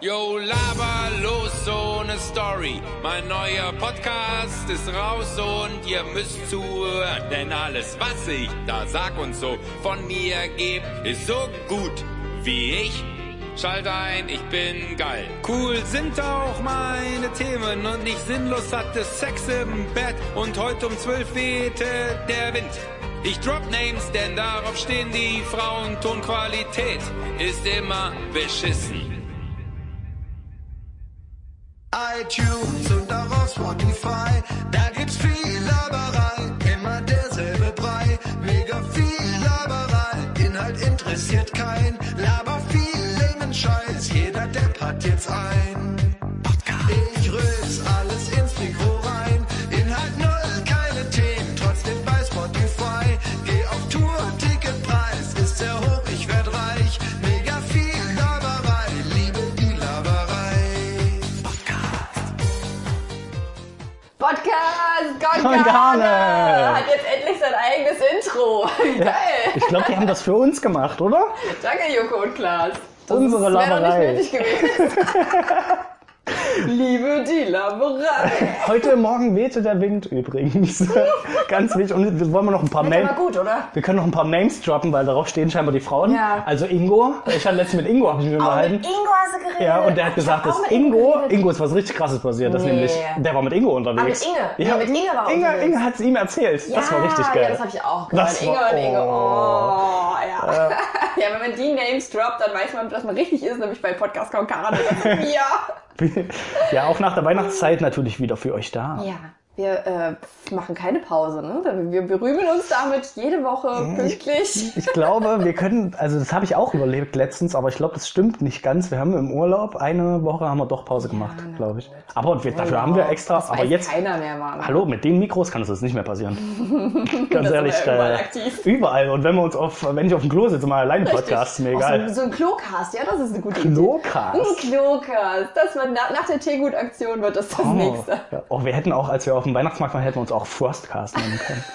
Yo, laber los, so ne Story. Mein neuer Podcast ist raus und ihr müsst zuhören. Denn alles, was ich da sag und so von mir geb, ist so gut wie ich. Schalt ein, ich bin geil. Cool sind auch meine Themen und nicht sinnlos hatte Sex im Bett. Und heute um zwölf wehte der Wind. Ich drop Names, denn darauf stehen die Frauen. Tonqualität ist immer beschissen. iTunes und auch auf Spotify. Da gibt's viel Laberei, immer derselbe Brei. Mega viel Laberei, Inhalt interessiert kein. Laber viel längeren Scheiß, jeder Depp hat jetzt ein. Gongane. hat jetzt endlich sein eigenes Intro. Geil. Ich glaube, die haben das für uns gemacht, oder? Danke, Joko und Klaas. Das Unsere wäre doch nicht Laberei. nötig gewesen. Liebe die Laberei. Heute Morgen wehte der Wind übrigens. Ganz wichtig. Und wir wollen wir noch ein paar Names. gut, oder? Wir können noch ein paar Names droppen, weil darauf stehen scheinbar die Frauen. Ja. Also Ingo. Ich hatte letztens mit Ingo hab ich mich unterhalten. mit Ingo hast du geredet. Ja, und der hat Ich gesagt, dass Ingo, geredet. Ingo ist was richtig krasses passiert. Das Nee. nämlich, der war mit Ingo unterwegs. Ah, mit Inge? Ja, Nee, mit Inge war er Inge, unterwegs. Inge hat es ihm erzählt. das war richtig geil. Ja, das habe ich auch gehört. Das Inge war- und Inge. oh. Oh, ja. ja, wenn man die Names droppt, dann weiß man, dass man richtig ist, nämlich bei Podcast Konkane. ja. Ja, auch nach der Weihnachtszeit natürlich wieder für euch da. Ja, wir äh, machen keine Pause. Ne? Wir berühmen uns damit jede Woche pünktlich. Ich glaube, wir können, also das habe ich auch überlebt letztens, aber ich glaube, das stimmt nicht ganz. Wir haben im Urlaub eine Woche haben wir doch Pause gemacht, na glaube ich. Aber wir, dafür haben wir extra, aber jetzt, keiner mehr, Mann. hallo, mit den Mikros kann das jetzt nicht mehr passieren. Ganz ehrlich, überall äh, aktiv. überall. Und wenn wir uns auf, wenn ich auf dem Klo sitze, mal alleine Podcast, mir Auch egal. So, so ein Klocast, ja, das ist eine gute Klocast? Idee. Ein Klocast. Das wird nach, nach der Teegut-Aktion wird das das Oh, nächste. ja. oh, wir hätten auch, als wir auf dem Weihnachtsmarkt waren, hätten wir uns auch Frostcast nennen können.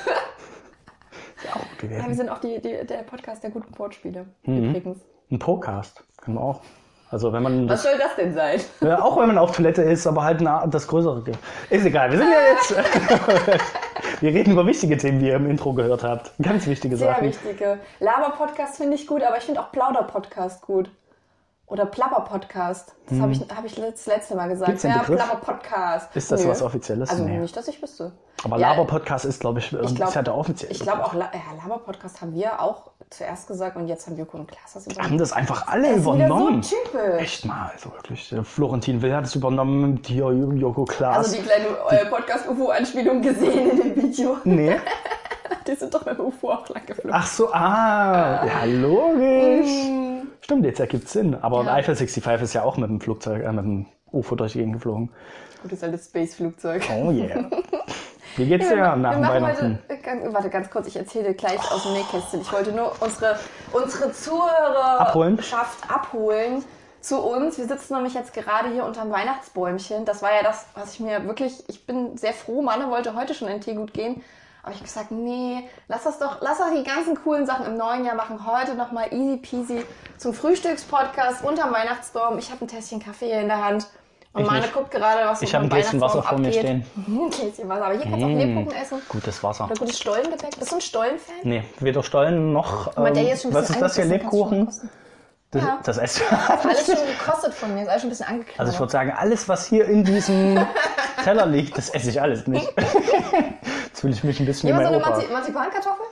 Ja auch gut Ja, wir sind auch die, die, der Podcast der guten Wortspiele. Mhm. Übrigens. Ein Podcast können wir auch. Also wenn man Was das, soll das denn sein? ja, auch wenn man auf Toilette ist, aber halt na, das Größere. Ist egal, wir sind ja jetzt. wir reden über wichtige Themen, wie ihr im Intro gehört habt. Ganz wichtige Sehr Sachen. wichtige. Laber-Podcast finde ich gut, aber ich finde auch Plauder-Podcast gut. Oder Plapper-Podcast. Das habe ich, hab ich das letzte Mal gesagt. Gibt's den ja? Plapper-Podcast. Ist das Nö. was Offizielles? Also Nee. nicht, dass ich wüsste. Aber Ja, Laber-Podcast ist, glaube ich, Ich glaub, ist ja der offizielle. Ich glaube auch, ja, Laber-Podcast haben wir auch zuerst gesagt und jetzt haben Joko und Klaas das haben übernommen. das einfach alle Das ist übernommen. so typisch. Echt mal, also wirklich. Der Florentin Will hat es übernommen, dir, Joko Klaas. Also die kleine äh, Podcast-UFO-Anspielung gesehen in dem Video. nee. Die sind doch mit dem UFO auch lang geflogen. Ach so, ah, ja, logisch. Stimmt, jetzt ergibt Sinn. Aber. Ja. Eiffel 65 ist ja auch mit dem Flugzeug, äh, mit dem UFO durch die Gegend geflogen. Gutes altes Space-Flugzeug. Oh yeah. Wie geht's dir wir, nach Weihnachten? heute, ganz, warte ganz kurz, ich erzähle gleich aus dem Nähkästchen. Ich wollte nur unsere, unsere Zuhörer Abholen? Abholen zu uns. Wir sitzen nämlich jetzt gerade hier unterm Weihnachtsbäumchen. Das war ja das, was ich mir wirklich, ich bin sehr froh, Manne wollte heute schon in Teegut gehen. Aber ich habe gesagt, nee, lass das doch, lass doch die ganzen coolen Sachen im neuen Jahr machen. Heute nochmal easy peasy zum Frühstückspodcast unterm Weihnachtsbaum. Ich habe ein Tässchen Kaffee hier in der Hand. Und Ich Meine guckt gerade, was Ich habe ein Gläschen Wasser vor mir stehen. Ein Gläschen Wasser. Aber hier kannst du auch Mm. Lebkuchen essen. Gutes Wasser. Oder gutes Stollengebäck. Bist du ein Stollen-Fan? Nee, weder Stollen noch. Der Ähm, hier ist schon was ist das hier? Lebkuchen? Das, Ja. das esse Alles schon gekostet von mir, ist alles schon ein bisschen angeknabbert. Also ich würde sagen, alles, was hier in diesem Teller liegt, das esse ich alles nicht. Fühle ich mich ein bisschen wie so mein eine Opa. Marzi Marzipankartoffel?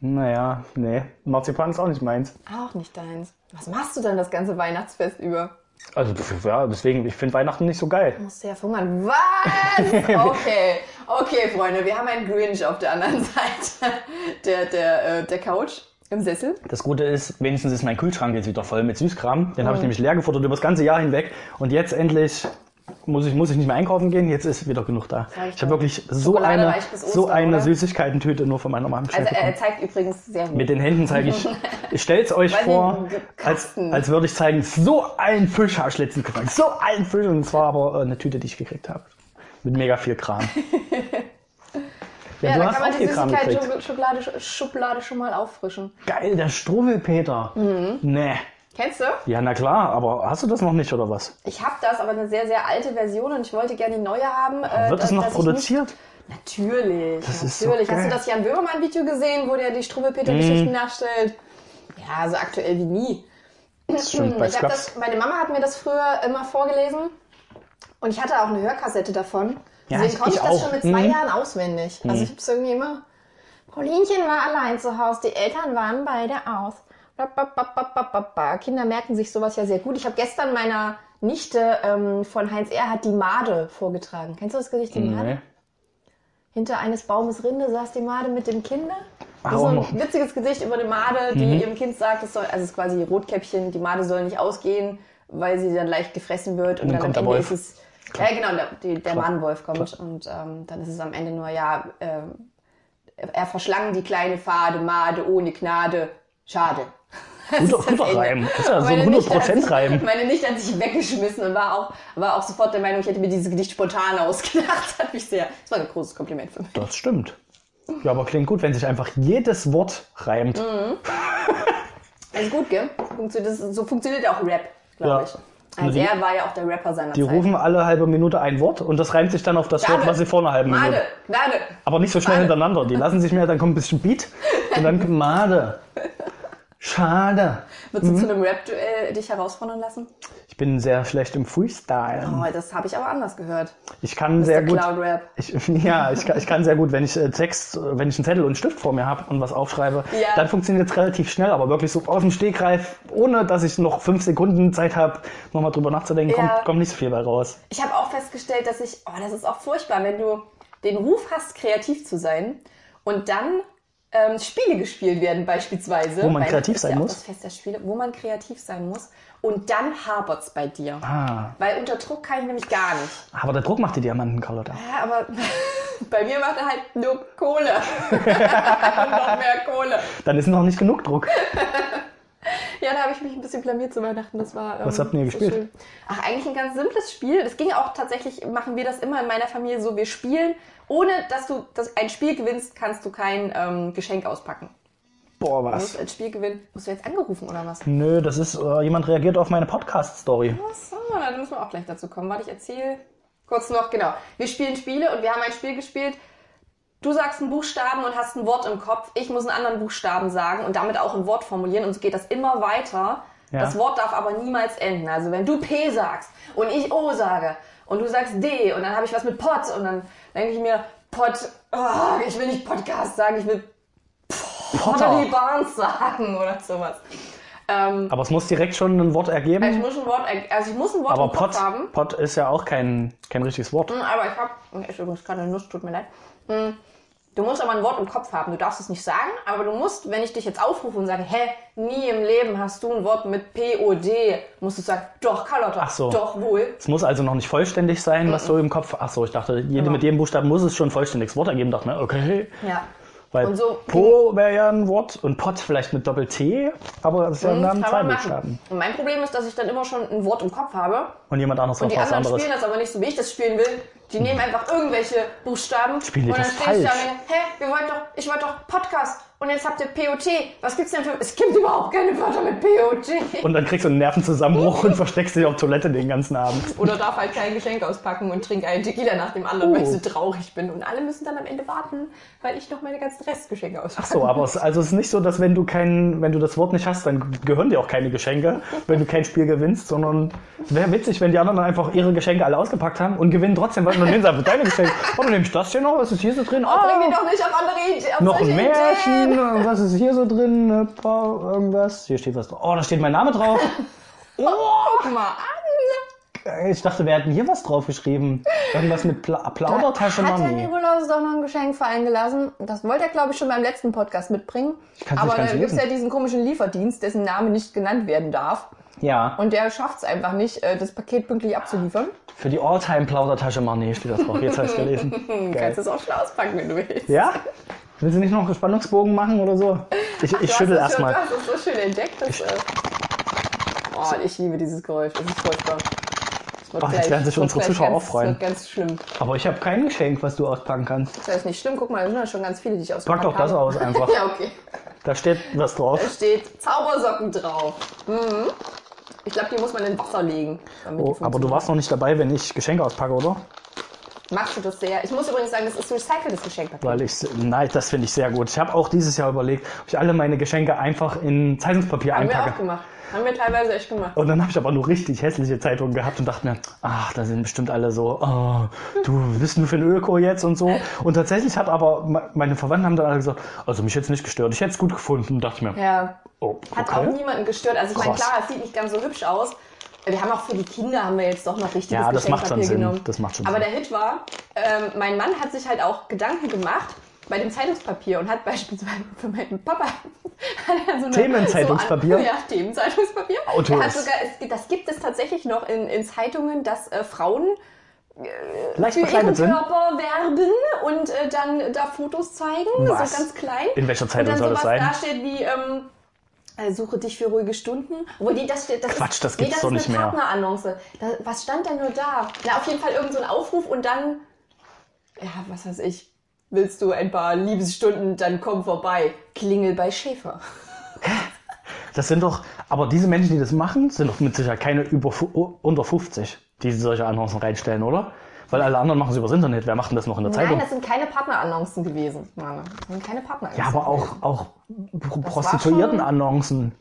Naja, nee. Marzipan ist auch nicht meins. Auch nicht deins. Was machst du denn das ganze Weihnachtsfest über? Also ja, deswegen, ich finde Weihnachten nicht so geil. Musst du ja verhungern. Was? Okay. Okay, Freunde, wir haben einen Grinch auf der anderen Seite der, der, äh, der Couch im Sessel. Das Gute ist, wenigstens ist mein Kühlschrank jetzt wieder voll mit Süßkram. Den Mhm. habe ich nämlich leer gefuttert über das ganze Jahr hinweg. Und jetzt endlich muss ich, muss ich nicht mehr einkaufen gehen. Jetzt ist wieder genug da. Ich habe wirklich so Schokolade eine, bis so Ostern, eine? Süßigkeitentüte nur von meiner Mama Also er bekommen. zeigt übrigens sehr gut. Mit den Händen zeige ich, ich stell's euch vor, als, als würde ich zeigen, so ein Fisch habe ich letztens gefangen. So ein Fisch. Und es war aber äh, eine Tüte, die ich gekriegt habe. Mit mega viel Kram. Ja, ja, du da hast kann man die. Süßigkeitsschublade Schublade schon mal auffrischen. Geil, der Struwwelpeter. Mhm. Nee. Kennst du? Ja, na klar, aber hast du das noch nicht oder was? Ich habe das, aber eine sehr, sehr alte Version und ich wollte gerne die neue haben. äh, Wird das noch produziert? Natürlich, Das ist so natürlich. Hast du das Jan Böhmermann-Video gesehen, wo der die Struwwelpeter-Geschichten nachstellt? Ja, so aktuell wie nie. Das stimmt, Ich hab das, meine Mama hat mir das früher immer vorgelesen und ich hatte auch eine Hörkassette davon. Ja, Deswegen ich- konnte ich, ich das auch. schon mit zwei Mhm. Jahren auswendig. Also ich habe es irgendwie immer. Paulinchen war allein zu Hause, die Eltern waren beide aus. Kinder merken sich sowas ja sehr gut. Ich habe gestern meiner Nichte ähm, von Heinz Erhardt die Made vorgetragen. Kennst du das Gesicht, die Made? Nee. Hinter eines Baumes Rinde saß die Made mit dem Kinder. Ach, Das ist so ein witziges Gesicht über eine Made, die ihrem Kind sagt, es soll, also es ist quasi Rotkäppchen, die Made soll nicht ausgehen, weil sie dann leicht gefressen wird und, dann dann, kommt am der Ende Wolf. ist es, ja genau, der, die, der Klar. Mannenwolf kommt und ähm, dann ist es am Ende nur, ja, ähm, er verschlang die kleine Fade, Made ohne Gnade, schade. Das Guter, ist das guter. Reim. Das ist ja so ein Meine Nichte hat sich- 100%-Reim. Meine Nichte hat sich weggeschmissen und war auch, war auch sofort der Meinung, ich hätte mir dieses Gedicht spontan ausgedacht. Hat mich sehr, das war ein großes Kompliment für mich. Das stimmt. Ja, aber klingt gut, wenn sich einfach jedes Wort reimt. Mhm. Also gut, gell? Funktioniert, das, so funktioniert ja auch Rap, glaube Ja. ich. Also Die- er war ja auch der Rapper seiner Die Zeit. rufen alle halbe Minute ein Wort und das reimt sich dann auf das Wort, Gnade. was sie vor einer halben Minute. Made, Gnade. Aber nicht so schnell Made. hintereinander. Die lassen sich mehr, dann kommt ein bisschen Beat und dann kommt Made. Schade. Würdest Mhm. du zu einem Rap-Duell dich herausfordern lassen? Ich bin sehr schlecht im Freestyle. Oh, das habe ich aber anders gehört. Ich kann sehr gut. Cloud Rap. Ich, ja, ich kann, ich kann sehr gut, wenn ich äh, Text, wenn ich einen Zettel und einen Stift vor mir habe und was aufschreibe, Ja. dann funktioniert es relativ schnell, aber wirklich so aus dem Stegreif, ohne dass ich noch fünf Sekunden Zeit habe, nochmal drüber nachzudenken, Ja. kommt, kommt nicht so viel bei raus. Ich habe auch festgestellt, dass ich, oh, das ist auch furchtbar, wenn du den Ruf hast, kreativ zu sein und dann ähm, Spiele gespielt werden beispielsweise. Wo man kreativ sein ja muss? Das Fest der Spiele, wo man kreativ sein muss und dann hapert's bei dir. Ah, Weil unter Druck kann ich nämlich gar nicht. aber der Druck macht die Diamanten, Carlotta. Ja, aber bei mir macht er halt nur Kohle. noch mehr Kohle. Dann ist noch nicht genug Druck. Ja, da habe ich mich ein bisschen blamiert zu Weihnachten. Das war. Ähm, Was habt ihr so gespielt? schön. Ach, eigentlich ein ganz simples Spiel. Das ging auch tatsächlich, machen wir das immer in meiner Familie so. Wir spielen, ohne dass du das, ein Spiel gewinnst, kannst du kein ähm, Geschenk auspacken. Boah, Du was? musst ein Spiel gewinnen. Musst du jetzt angerufen oder was? Nö, das ist, äh, jemand reagiert auf meine Podcast-Story. Achso, dann müssen wir auch gleich dazu kommen. Warte, ich erzähle kurz noch, genau. Wir spielen Spiele und wir haben ein Spiel gespielt. Du sagst einen Buchstaben und hast ein Wort im Kopf. Ich muss einen anderen Buchstaben sagen und damit auch ein Wort formulieren. Und so geht das immer weiter. Ja. Das Wort darf aber niemals enden. Also wenn du P sagst und ich O sage und du sagst D und dann habe ich was mit Pot und dann denke ich mir, Pot, oh, ich will nicht Podcast sagen, ich will Pottery Barnes sagen oder sowas. Ähm, Aber es muss direkt schon ein Wort ich ergeben. muss ein Wort, also ich muss ein Wort Aber im Kopf Pot, haben. Pot ist ja auch kein, kein richtiges Wort. Mm, Aber ich habe, ich übrigens gerade eine Nuss, tut mir leid. Mm, Du musst aber ein Wort im Kopf haben. Du darfst es nicht sagen, aber du musst, wenn ich dich jetzt aufrufe und sage, hä, nie im Leben hast du ein Wort mit P-O-D, musst du sagen, doch, Carlotta, Ach so. doch wohl. Es muss also noch nicht vollständig sein, was du im Kopf. Ach so, ich dachte, jede, Genau. mit jedem Buchstaben muss es schon ein vollständiges Wort ergeben. Dachte mir, okay. Ja. Weil Und so- Po wäre ja ein Wort und Pot vielleicht mit Doppel-T, aber das ist ja Mhm, dann zwei. Buchstaben. Und mein Problem ist, dass ich dann immer schon ein Wort im Kopf habe Und jemand anderes und die anderen anderes. spielen das aber nicht so, wie ich das spielen will. Die nehmen einfach irgendwelche Buchstaben Spielen die und dann das stehe ich da und denke, hä, wir wollten doch, ich wollte doch Podcast und jetzt habt ihr POT. Was gibt's denn für, es gibt überhaupt keine Wörter mit POT. Und dann kriegst du einen Nervenzusammenbruch und versteckst dich auf Toilette den ganzen Abend. Oder darf halt kein Geschenk auspacken und trinke einen Tequila nach dem anderen, Oh. weil ich so traurig bin. Und alle müssen dann am Ende warten, weil ich noch meine ganzen Restgeschenke auspacke. So, aber es, also es ist nicht so, dass wenn du kein, wenn du das Wort nicht hast, dann gehören dir auch keine Geschenke, wenn du kein Spiel gewinnst, sondern es wäre witzig, wenn die anderen dann einfach ihre Geschenke alle ausgepackt haben und gewinnen trotzdem, weil dann nehmen sie einfach deine Geschenke. Oh, dann nehme ich das hier noch, was ist hier so drin? Bring Ah, mich doch nicht auf andere Ideen. Auf noch ein Märchen, Ideen. Was ist hier so drin? Paar- Irgendwas. Hier steht was drauf. Oh, da steht mein Name drauf. Guck mal an. Ich dachte, wir hätten hier was draufgeschrieben. Irgendwas mit Pla Plaudertasche Hat der Money. Nikolaus doch noch ein Geschenk fallen gelassen? Das wollte er, glaube ich, schon beim letzten Podcast mitbringen. kann's Aber da gibt es ja diesen komischen Lieferdienst, dessen Name nicht genannt werden darf. Ja, Und der schafft es einfach nicht, äh, das Paket pünktlich abzuliefern. für die Alltime Plaudertasche Money steht das drauf. Jetzt habe ich gelesen. Du Geil. kannst es auch schon auspacken, wenn du willst. Ja? Willst du nicht noch einen Spannungsbogen machen oder so? Ich, ich schüttel das erstmal. Du hast es so schön entdeckt. Dass, äh oh, ich liebe dieses Geräusch. Das ist furchtbar. Das Ach, jetzt werden sich das unsere Zuschauer ganz, auch freuen. Das wird ganz schlimm. Aber ich habe kein Geschenk, was du auspacken kannst. Das ist nicht schlimm. Guck mal, da sind ja schon ganz viele, die ich ausgepackt Pack doch das aus einfach. ja, okay. Da steht was drauf. Da steht Zaubersocken drauf. Mhm. Ich glaube, die muss man in Wasser legen. Oh, aber du warst noch nicht dabei, wenn ich Geschenke auspacke, oder? Machst du das sehr? Ich muss übrigens sagen, das ist recyceltes Geschenkpapier. Weil ich, nein, das finde ich sehr gut. Ich habe auch dieses Jahr überlegt, ob ich alle meine Geschenke einfach in Zeitungspapier Haben wir auch einpacke. gemacht. Haben wir teilweise echt gemacht. Und dann habe ich aber nur richtig hässliche Zeitungen gehabt und dachte mir, ach, da sind bestimmt alle so, oh, du bist nur für ein Öko jetzt und so. Und tatsächlich hat aber me- meine Verwandten haben dann alle gesagt, also mich jetzt nicht gestört, ich hätte es gut gefunden. Dachte ich mir, Ja. oh, Hat auch okay. niemanden gestört. Also ich meine, klar, es sieht nicht ganz so hübsch aus. Wir haben auch für die Kinder haben wir jetzt doch noch richtiges Ja, das macht schon Geschenkpapier Sinn. genommen. Das macht schon Aber Sinn. der Hit war, ähm, mein Mann hat sich halt auch Gedanken gemacht bei dem Zeitungspapier und hat beispielsweise für meinen Papa so eine, Themenzeitungspapier? So, ja, Themenzeitungspapier. Autos. Er hat sogar, es, das gibt es tatsächlich noch in, in Zeitungen, dass äh, Frauen Leicht für ihren sind. Körper werben und äh, dann da Fotos zeigen, Was? so ganz klein. In welcher Zeitung soll das sein? da steht wie ähm, äh, suche dich für ruhige Stunden. Obwohl die, das, das Quatsch, das gibt's das doch nicht mehr. Partnerannonce. Da, was stand denn nur da? Na, auf jeden Fall irgend so ein Aufruf und dann, ja, was weiß ich, willst du ein paar Liebesstunden, dann komm vorbei. Klingel bei Schäfer. Das sind doch, aber diese Menschen, die das machen, sind doch mit Sicherheit keine über, unter 50, die solche Annoncen reinstellen, oder? Weil alle anderen machen es übers Internet. Wer macht denn das noch in der Nein, Zeitung? das sind keine Partnerannoncen gewesen, Mann. Das sind keine Partnerannoncen. Ja, aber auch, auch Prostituierten-Annoncen.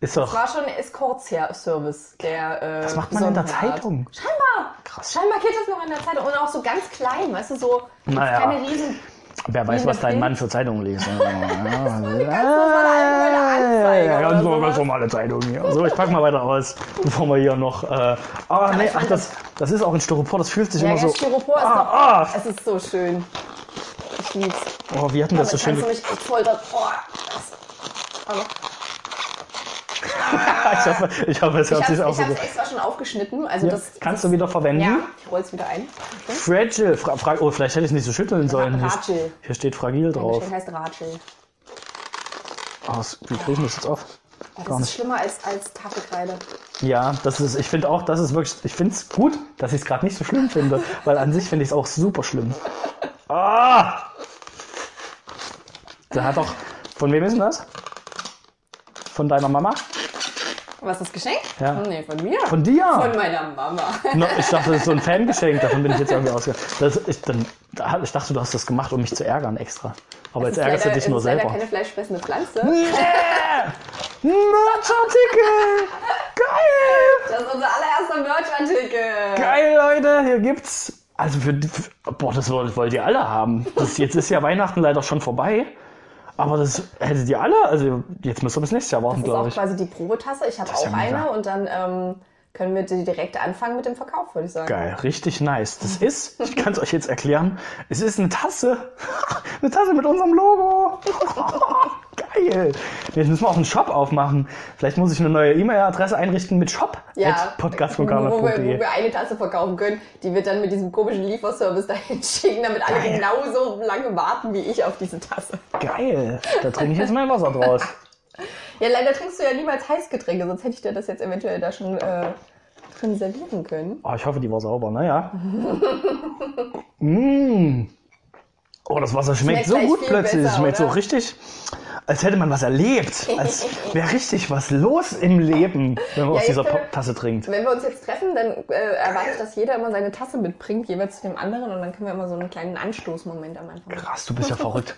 Ist doch. Das war schon ein Escort-Service, der. Äh, Das macht man in der. Zeitung. Scheinbar. Krass. Scheinbar geht das noch in der Zeitung. Und auch so ganz klein, weißt du, so. Naja. Keine riesen. Wer weiß, was dein? Mann für Zeitungen liest. Ja, ganz, sowas. ganz normale Zeitung hier. So, ich pack mal weiter aus, bevor wir hier noch. Äh, ah, nee, ich ach, das, das ist auch ein Styropor, das fühlt sich Ja, immer so. Styropor ist ah, doch. ah, Es ist so schön. Ich lieb's. oh, wie hatten das so schön. mich voll dran. Oh, das, aber ich, hoffe, ich hoffe, es ich hört sich auch ich so gut. extra schon aufgeschnitten. Also Ja, das, kannst das, du wieder verwenden? Ja, ich roll's wieder ein. Fragile. Fra fra oh, vielleicht hätte ich es nicht so schütteln sollen. Hier, Ratschel. hier steht fragil drauf. Geschenk heißt Ratschel. Oh, was- wie kriege ich das jetzt auf? Gar das ist nicht. schlimmer als, als Tafelkreide. Ja, das ist, ich finde auch, das ist wirklich, ich finde es gut, dass ich es gerade nicht so schlimm finde, weil an sich finde ich es auch super schlimm. Ah! Der hat doch, von wem ist denn das? Von deiner Mama? Was ist das Geschenk? Ja. Nee, von mir. Von dir? Von meiner Mama. No, ich dachte, das ist so ein Fangeschenk, davon bin ich jetzt irgendwie ausgegangen. Das, ich, dann, ich dachte, du hast das gemacht, um mich zu ärgern extra. Aber jetzt Es ärgerst du dich nur selber. keine fleischfressende Pflanze. Yeah! Merchartikel! Geil! Das ist unser allererster Merch-Artikel. Geil, Leute, hier gibt's. Also für, die- für boah, das wollt, wollt ihr alle haben. Das, jetzt ist ja Weihnachten leider schon vorbei. Aber das hättet ihr alle. Also jetzt müsst ihr bis nächstes Jahr warten, Das ist glaube auch ich. quasi die Probetasse. Ich habe auch ja eine und dann ähm, können wir direkt anfangen mit dem Verkauf, würde ich sagen. Geil, richtig nice. Das ist, ich kann es euch jetzt erklären, es ist eine Tasse. Eine Tasse mit unserem Logo. Geil. Jetzt müssen wir auch einen Shop aufmachen. Vielleicht muss ich eine neue E-Mail-Adresse einrichten mit shop Ja, wo, wir, wo podcast.de. wir eine Tasse verkaufen können, die wir dann mit diesem komischen Lieferservice dahin schicken, damit alle Geil. genauso lange warten wie ich auf diese Tasse. Geil. Da trinke ich jetzt mein Wasser draus. Ja, leider trinkst du ja niemals Heißgetränke, sonst hätte ich dir das jetzt eventuell da schon, äh, schon servieren können. Oh, ich hoffe, die war sauber. Naja. mm. Oh, das Wasser schmeckt, Schmeckt so gut plötzlich. Es besser, schmeckt so oder? richtig, als hätte man was erlebt. Als wäre richtig was los im Leben, wenn man Ja, aus dieser wir- Tasse trinkt. Wenn wir uns jetzt treffen, dann äh, erwarte ich, dass jeder immer seine Tasse mitbringt, jeweils zu dem anderen, und dann können wir immer so einen kleinen Anstoßmoment am Anfang. Krass, du bist ja verrückt.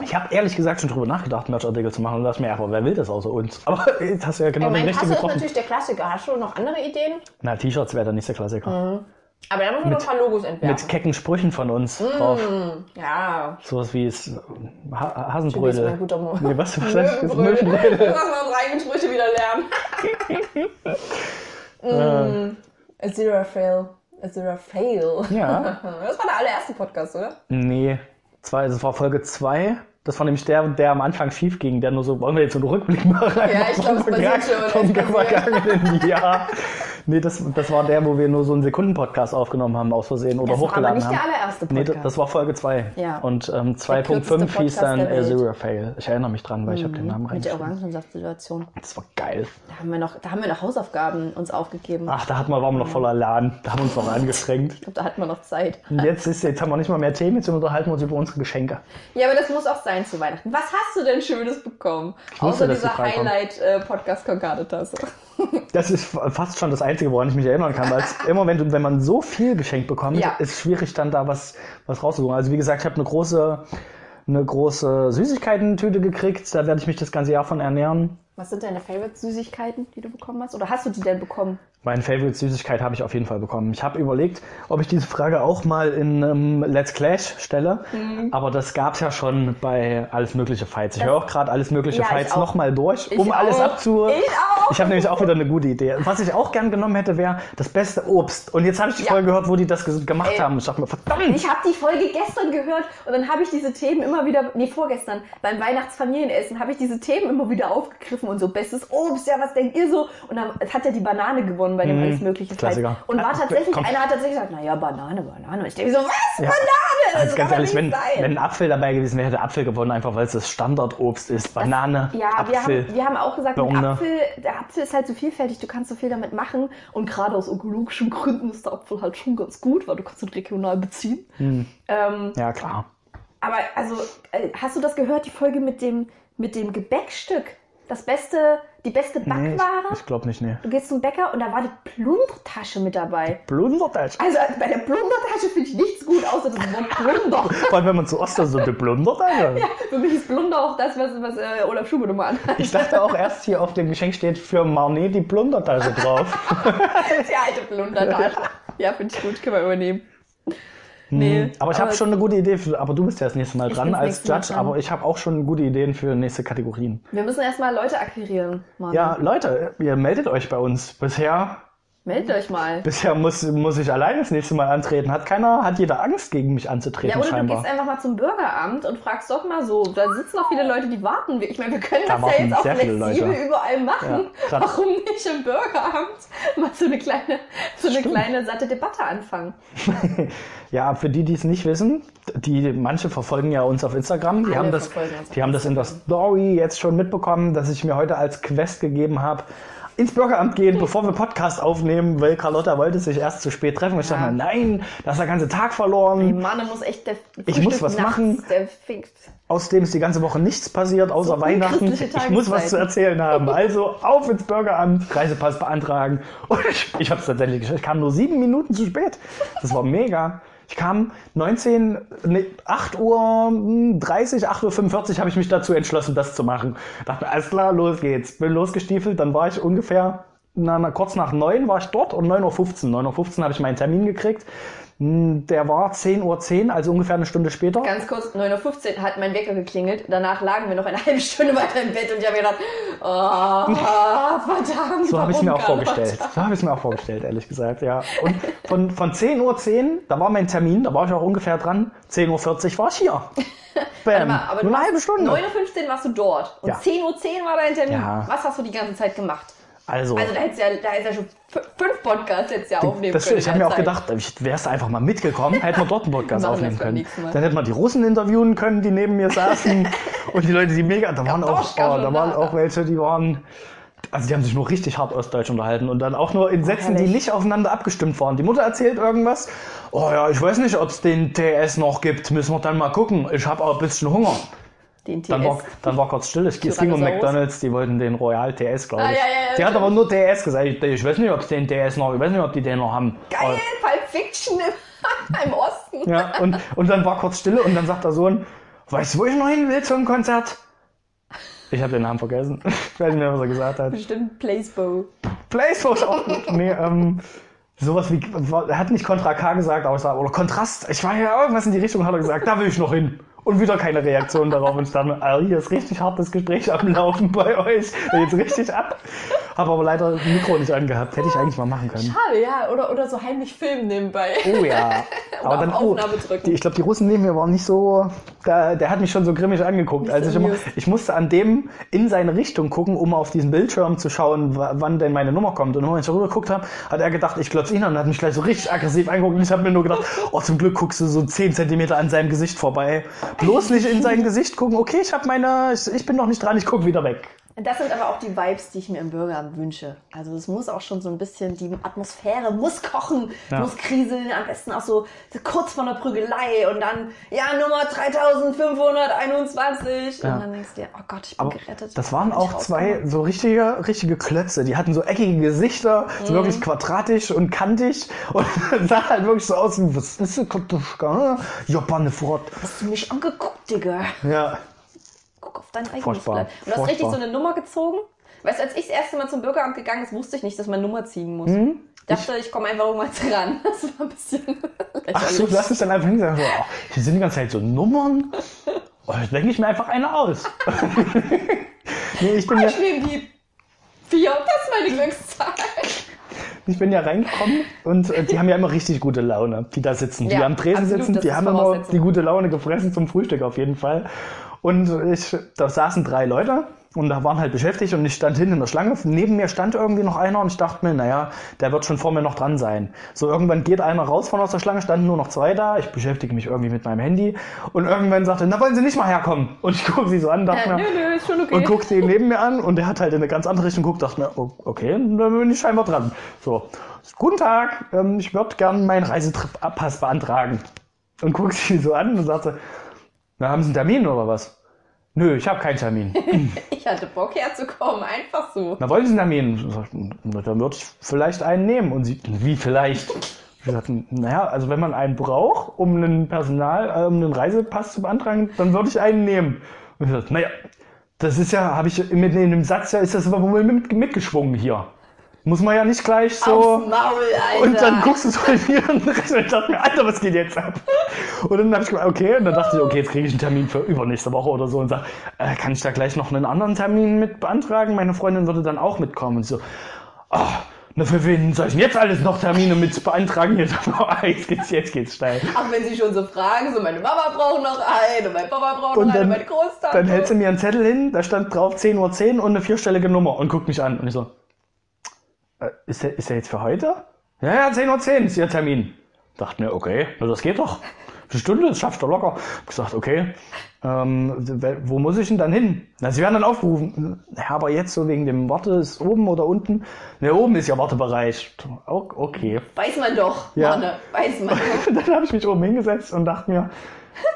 Ich habe ehrlich gesagt schon drüber nachgedacht, Merchartikel zu machen und dachte mir, aber wer will das außer uns? Aber jetzt hast du ja genau Ja, den richtigen Tasse ist getroffen. natürlich der Klassiker. Hast du noch andere Ideen? Na, T-Shirts wäre dann nicht der Klassiker. Aber da müssen wir noch ein paar Logos entwerfen. Mit kecken Sprüchen von uns drauf. ja, Sowas wie es ha Hasenbrödel. Nee, was? was heißt das? Möwenbrödel. Lass mal unsere eigenen Sprüche wieder lernen. mm, a zero fail. A zero fail. Ja. Das war der allererste Podcast, oder? Nee, zwei, das war Folge 2. Das war nämlich der, der am Anfang schief ging, der nur so, wollen wir jetzt so einen Rückblick machen? Ja, ich glaub, es passiert schon, Vom vergangenen Jahr. Nee, das, das war der, wo wir nur so einen Sekunden-Podcast aufgenommen haben, aus Versehen oder Das war aber hochgeladen nicht haben. der allererste Nee, Podcast. das, das war Folge 2. Ja. Und ähm, kürzeste 2.5 hieß dann. Mhm. Azure Fail. Ich erinnere mich dran, weil ich habe den Namen Mit der. Orangensaftsituation. Das war geil. Da haben wir noch, da haben wir noch Hausaufgaben uns aufgegeben. Ach, da hatten wir, waren wir noch voller Laden. Da haben wir uns noch angestrengt. Ich glaube, da hatten wir noch Zeit. Jetzt, ist, jetzt haben wir nicht mal mehr Themen, jetzt unterhalten wir uns über unsere Geschenke. Ja, aber das muss auch sein zu Weihnachten. Was hast du denn Schönes bekommen? Ich wusste, Außer dass dieser. Highlight-Podcast-Konkade-Tasse. Das ist fast schon das Einzige, woran ich mich erinnern kann, weil es immer, wenn, wenn man so viel geschenkt bekommt, Ja. ist schwierig dann da was, was rauszusuchen. Also wie gesagt, ich habe eine große, eine große Süßigkeiten-Tüte gekriegt, da werde ich mich das ganze Jahr von ernähren. Was sind deine Favorite-Süßigkeiten, die du bekommen hast? Oder hast du die denn bekommen? Meine Favorite-Süßigkeit habe ich auf jeden Fall bekommen. Ich habe überlegt, ob ich diese Frage auch mal in ähm, Let's Clash stelle, Mhm. aber das gab es ja schon bei Alles Mögliche Fights. Ich höre auch gerade Alles Mögliche Ja, Fights nochmal durch, Ich um alles auch. abzu... Ich auch. Ich habe nämlich auch wieder eine gute Idee. Was ich auch gern genommen hätte, wäre das beste Obst. Und jetzt habe ich die Ja. Folge gehört, wo die das gemacht Ey. haben. Ich dachte mir, verdammt! Ich habe die Folge gestern gehört und dann habe ich diese Themen immer wieder, nee, vorgestern, beim Weihnachtsfamilienessen, habe ich diese Themen immer wieder aufgegriffen und so, bestes Obst, ja, was denkt ihr so? Und dann hat ja die Banane gewonnen bei dem alles mögliche. Klassiker. Und war tatsächlich, komm. einer hat tatsächlich gesagt, naja, Banane, Banane. Und ich denke so, was? Ja. Banane? Das Also ganz kann ehrlich, doch wenn, nicht sein. wenn ein Apfel dabei gewesen wäre, hätte Apfel gewonnen, einfach weil es das Standardobst ist. Banane, Ja, wir Apfel. haben, wir haben auch gesagt. Apfel, der Apfel ist halt so vielfältig, du kannst so viel damit machen. Und gerade aus ökologischen Gründen ist der Apfel halt schon ganz gut, weil du kannst ihn regional beziehen. Hm. Ähm, Ja, klar. aber also, äh, hast du das gehört, die Folge mit dem, mit dem Gebäckstück? Das beste, die beste Nee, Backware? ich, ich glaube nicht, nee. Du gehst zum Bäcker und da war die Plundertasche mit dabei. Blundertasche. Also bei der Plundertasche finde ich nichts gut, außer das Wort Plunder. Vor allem, wenn man zu Ost so eine Blundertasche. Für mich ist Plunder auch das, was, was äh, Olaf Schubert immer anhat. Ich dachte auch erst hier auf dem Geschenk steht für Marnet die Blundertasche drauf. Die alte Plundertasche. Ja, finde ich gut, können wir übernehmen. Nee, Aber ich habe schon eine gute Idee, für, aber du bist ja das nächste Mal dran als Judge, dran. aber ich habe auch schon gute Ideen für nächste Kategorien. Wir müssen erstmal Leute akquirieren, Mann. Ja, Leute, ihr meldet euch bei uns. Bisher, Meldet euch mal. bisher muss, muss ich allein das nächste Mal antreten. Hat keiner, hat jeder Angst, gegen mich anzutreten, Ja, oder du scheinbar. gehst einfach mal zum Bürgeramt und fragst doch mal so. Da sitzen noch viele Leute, die warten. Ich meine, wir können Da das ja jetzt auch flexibel überall machen. Ja, Warum nicht im Bürgeramt mal so eine kleine, so eine Stimmt. kleine satte Debatte anfangen? Ja, für die, die es nicht wissen, die manche verfolgen ja uns auf Instagram. Die Alle haben das, die haben das in der Story jetzt schon mitbekommen, dass ich mir heute als Quest gegeben habe, ins Bürgeramt gehen, bevor wir Podcast aufnehmen, weil Carlotta wollte sich erst zu spät treffen. Ich Ja. dachte mir, nein, da ist der ganze Tag Ey, verloren. Mann, da muss echt der Ich Frühstück muss was nachts, machen. Fick. Außerdem ist die ganze Woche nichts passiert, außer So Weihnachten. Ich muss was zu erzählen haben. Also auf ins Bürgeramt, Reisepass beantragen. Und ich, ich habe es tatsächlich geschafft. Ich kam nur sieben Minuten zu spät. Das war mega. Ich kam 19, nee, 8 Uhr 30, 8 Uhr 45 habe ich mich dazu entschlossen, das zu machen. Dachte alles klar, los geht's. Bin losgestiefelt, dann war ich ungefähr na, na, kurz nach 9 war ich dort und 9.15 Uhr. 9.15 Uhr habe ich meinen Termin gekriegt. Hm, Der war 10.10 Uhr, also ungefähr eine Stunde später. Ganz kurz, 9.15 Uhr hat mein Wecker geklingelt. Danach lagen wir noch eine halbe Stunde weiter im Bett und ich habe mir gedacht, oh, verdammt. So habe ich es mir auch vorgestellt. So habe ich es mir auch vorgestellt, ehrlich gesagt, ja. Und von, von 10.10 Uhr, da war mein Termin, da war ich auch ungefähr dran. 10.40 Uhr war ich hier. Bam. mal, aber Nur eine halbe Stunde. 9.15 Uhr warst du dort und Ja. 10.10 Uhr war dein Termin. Ja. Was hast du die ganze Zeit gemacht? Also, Also da ja, da hättest ja schon fünf Podcasts jetzt ja aufnehmen das, können. ich habe mir auch gedacht, ich wärst einfach mal mitgekommen, hätten wir dort einen Podcast aufnehmen können. Dann hätten wir die Russen interviewen können, die neben mir saßen. und die Leute, die mega, da waren auch, Gabdoschka oh, da waren auch welche, die waren, also die haben sich nur richtig hart Ostdeutsch unterhalten und dann auch nur in Sätzen, die herrlich. nicht aufeinander abgestimmt waren. Die Mutter erzählt irgendwas. Oh ja, ich weiß nicht, ob es den TS noch gibt. Müssen wir dann mal gucken. Ich habe auch ein bisschen Hunger. Den TS. Dann war, dann war kurz still. Es ging um. McDonalds, die wollten den Royal TS, glaube ich. Ah, ja, ja, ja, die hat aber nur TS gesagt. Ich, ich weiß nicht, ob es den TS noch, ich weiß nicht, ob die den noch haben. Geil, Pulp Fiction im, im Osten. Ja, und, und dann war kurz Stille und dann sagt der Sohn, weißt du, wo ich noch hin will zum Konzert? Ich habe den Namen vergessen. Ich weiß nicht mehr, was er gesagt hat. Bestimmt Placebo. Placebo ist auch gut. Nee, ähm, sowas wie, er hat nicht Contra K gesagt, aber es war, oder Kontrast. Ich war ja irgendwas in die Richtung, hat er gesagt, da will ich noch hin. Und wieder keine Reaktion darauf. Mir, Alter, hier ist richtig hartes Gespräch am Laufen bei euch. Da geht's richtig ab. Habe aber leider das Mikro nicht angehabt. Hätte ich eigentlich mal machen können. Schade, ja. Oder, oder so heimlich filmen nebenbei. Oh ja. Aber dann, oh, Aufnahme drücken. die, ich glaube, die Russen neben mir waren nicht so, da, der hat mich schon so grimmig angeguckt. Also ich, immer, ich musste an dem in seine Richtung gucken, um auf diesen Bildschirm zu schauen, wann denn meine Nummer kommt. Und wenn ich rüber geguckt habe, hat er gedacht, ich klotze ihn an und hat mich gleich so richtig aggressiv angeguckt. Und ich habe mir nur gedacht, oh, zum Glück guckst du so 10 Zentimeter an seinem Gesicht vorbei. Bloß nicht in sein Gesicht gucken. Okay, ich habe meine, ich, ich bin noch nicht dran, ich gucke wieder weg. Das sind aber auch die Vibes, die ich mir im Bürgeramt wünsche. Also es muss auch schon so ein bisschen, die Atmosphäre muss kochen, Ja. muss kriseln, am besten auch so, kurz vor einer Prügelei und dann, ja, Nummer 3521. Ja. Und dann denkst du dir, oh Gott, ich bin Aber gerettet. das waren auch zwei so richtige, richtige Klötze. Die hatten so eckige Gesichter, Mhm. so wirklich quadratisch und kantig und sah halt wirklich so aus wie, was ist das, Kartuschka? Frott. Hast du mich angeguckt, Digga? Ja. Guck auf dein eigenes Furchtbar. Blatt. Und du hast richtig so eine Nummer gezogen. Weißt du, als ich das erste Mal zum Bürgeramt gegangen ist, wusste ich nicht, dass man Nummer ziehen muss. Hm? Ich dachte, ich komme einfach irgendwann ran. Das war ein bisschen Ach so, du hast es dann einfach hingesagt, oh, hier sind die ganze Zeit so Nummern. Oh, jetzt denke ich mir einfach eine aus. nee, ich bin ja, Ich nehme die vier, das ist meine Glückszahl. ich bin ja reingekommen und äh, die haben ja immer richtig gute Laune, die da sitzen. Die Ja, am Tresen absolut, sitzen, die haben immer die gute Laune gefressen zum Frühstück auf jeden Fall. Und ich, da saßen drei Leute und da waren halt beschäftigt und ich stand hinten in der Schlange. Neben mir stand irgendwie noch einer und ich dachte mir, naja, der wird schon vor mir noch dran sein. So irgendwann geht einer raus von aus der Schlange, standen nur noch zwei da. Ich beschäftige mich irgendwie mit meinem Handy und irgendwann sagte, na wollen Sie nicht mal herkommen? Und ich gucke sie so an, dachte Ja, mir, nö, nö, ist schon okay. und guckte ihn neben mir an und der hat halt in eine ganz andere Richtung geguckt, dachte mir, oh, okay, dann bin ich scheinbar dran. So, guten Tag, ähm, ich würde gern meinen Reisetrip-Abpass beantragen. Und guckt sie so an und sagte, na, haben Sie einen Termin oder was? Nö, ich habe keinen Termin. Ich hatte Bock herzukommen, einfach so. Na, wollen Sie einen Termin? Na, dann würde ich vielleicht einen nehmen. Und sie, wie vielleicht? Ich sagte, naja, also wenn man einen braucht, um einen Personal, äh, um einen Reisepass zu beantragen, dann würde ich einen nehmen. Und ich sagte, naja, das ist ja, habe ich mit in dem Satz, ja, ist das aber wohl mit, mitgeschwungen hier. Muss man ja nicht gleich so. Maul. Und dann guckst du so in ihren Rechner und dachte mir, Alter, was geht jetzt ab? Und dann habe ich gemeint, okay, und dann dachte ich, okay, jetzt kriege ich einen Termin für übernächste Woche oder so und sag, äh, kann ich da gleich noch einen anderen Termin mit beantragen? Meine Freundin würde dann auch mitkommen und so, ah, na für wen soll ich denn jetzt alles noch Termine mit beantragen? Jetzt, jetzt geht's, jetzt geht's steil. Auch wenn sie schon so fragen, so meine Mama braucht noch einen und mein Papa braucht Und noch einen und meine Großtante. dann hält sie mir einen Zettel hin, da stand drauf 10.10 Uhr und eine vierstellige Nummer und guckt mich an. Und ich so, äh, ist, der, ist der jetzt für heute? Ja, ja, 10.10 Uhr ist ihr Termin. Dachte mir, okay, na, das geht doch. Eine Stunde, das schaffst du locker. Hab gesagt, okay, ähm, wo muss ich denn dann hin? Na, sie werden dann aufgerufen. Ja, aber jetzt so wegen dem Warte ist oben oder unten. Ne, oben ist ja Wartebereich. Okay. Weiß man doch, Ja. Manne, weiß man doch. dann habe ich mich oben hingesetzt und dachte mir,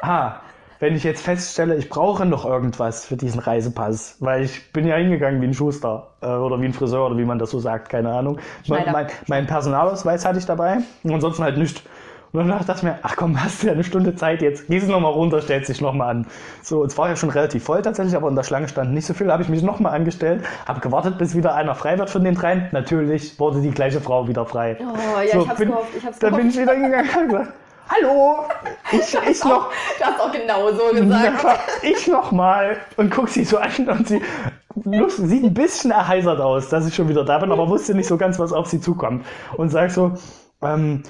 ah, wenn ich jetzt feststelle, ich brauche noch irgendwas für diesen Reisepass, weil ich bin ja hingegangen wie ein Schuster äh, oder wie ein Friseur oder wie man das so sagt, keine Ahnung. Mein, mein, mein Personalausweis hatte ich dabei und ansonsten halt nichts. Und dann dachte ich mir, ach komm, hast du ja eine Stunde Zeit jetzt, gehst du nochmal runter, stellst dich nochmal an. So, es war ja schon relativ voll tatsächlich, aber in der Schlange stand nicht so viel, habe ich mich nochmal angestellt, habe gewartet, bis wieder einer frei wird von den dreien. Natürlich wurde die gleiche Frau wieder frei. Oh, ja, ich hab's bin, gehofft, ich hab's Dann bin gehofft. ich wieder hingegangen und gesagt, hallo, ich, ich noch, Du hast auch genau so gesagt. klar, ich noch mal und guck sie so an und sie lust, sieht ein bisschen erheisert aus, dass ich schon wieder da bin, aber wusste nicht so ganz, was auf sie zukommt. Und sag so, ähm,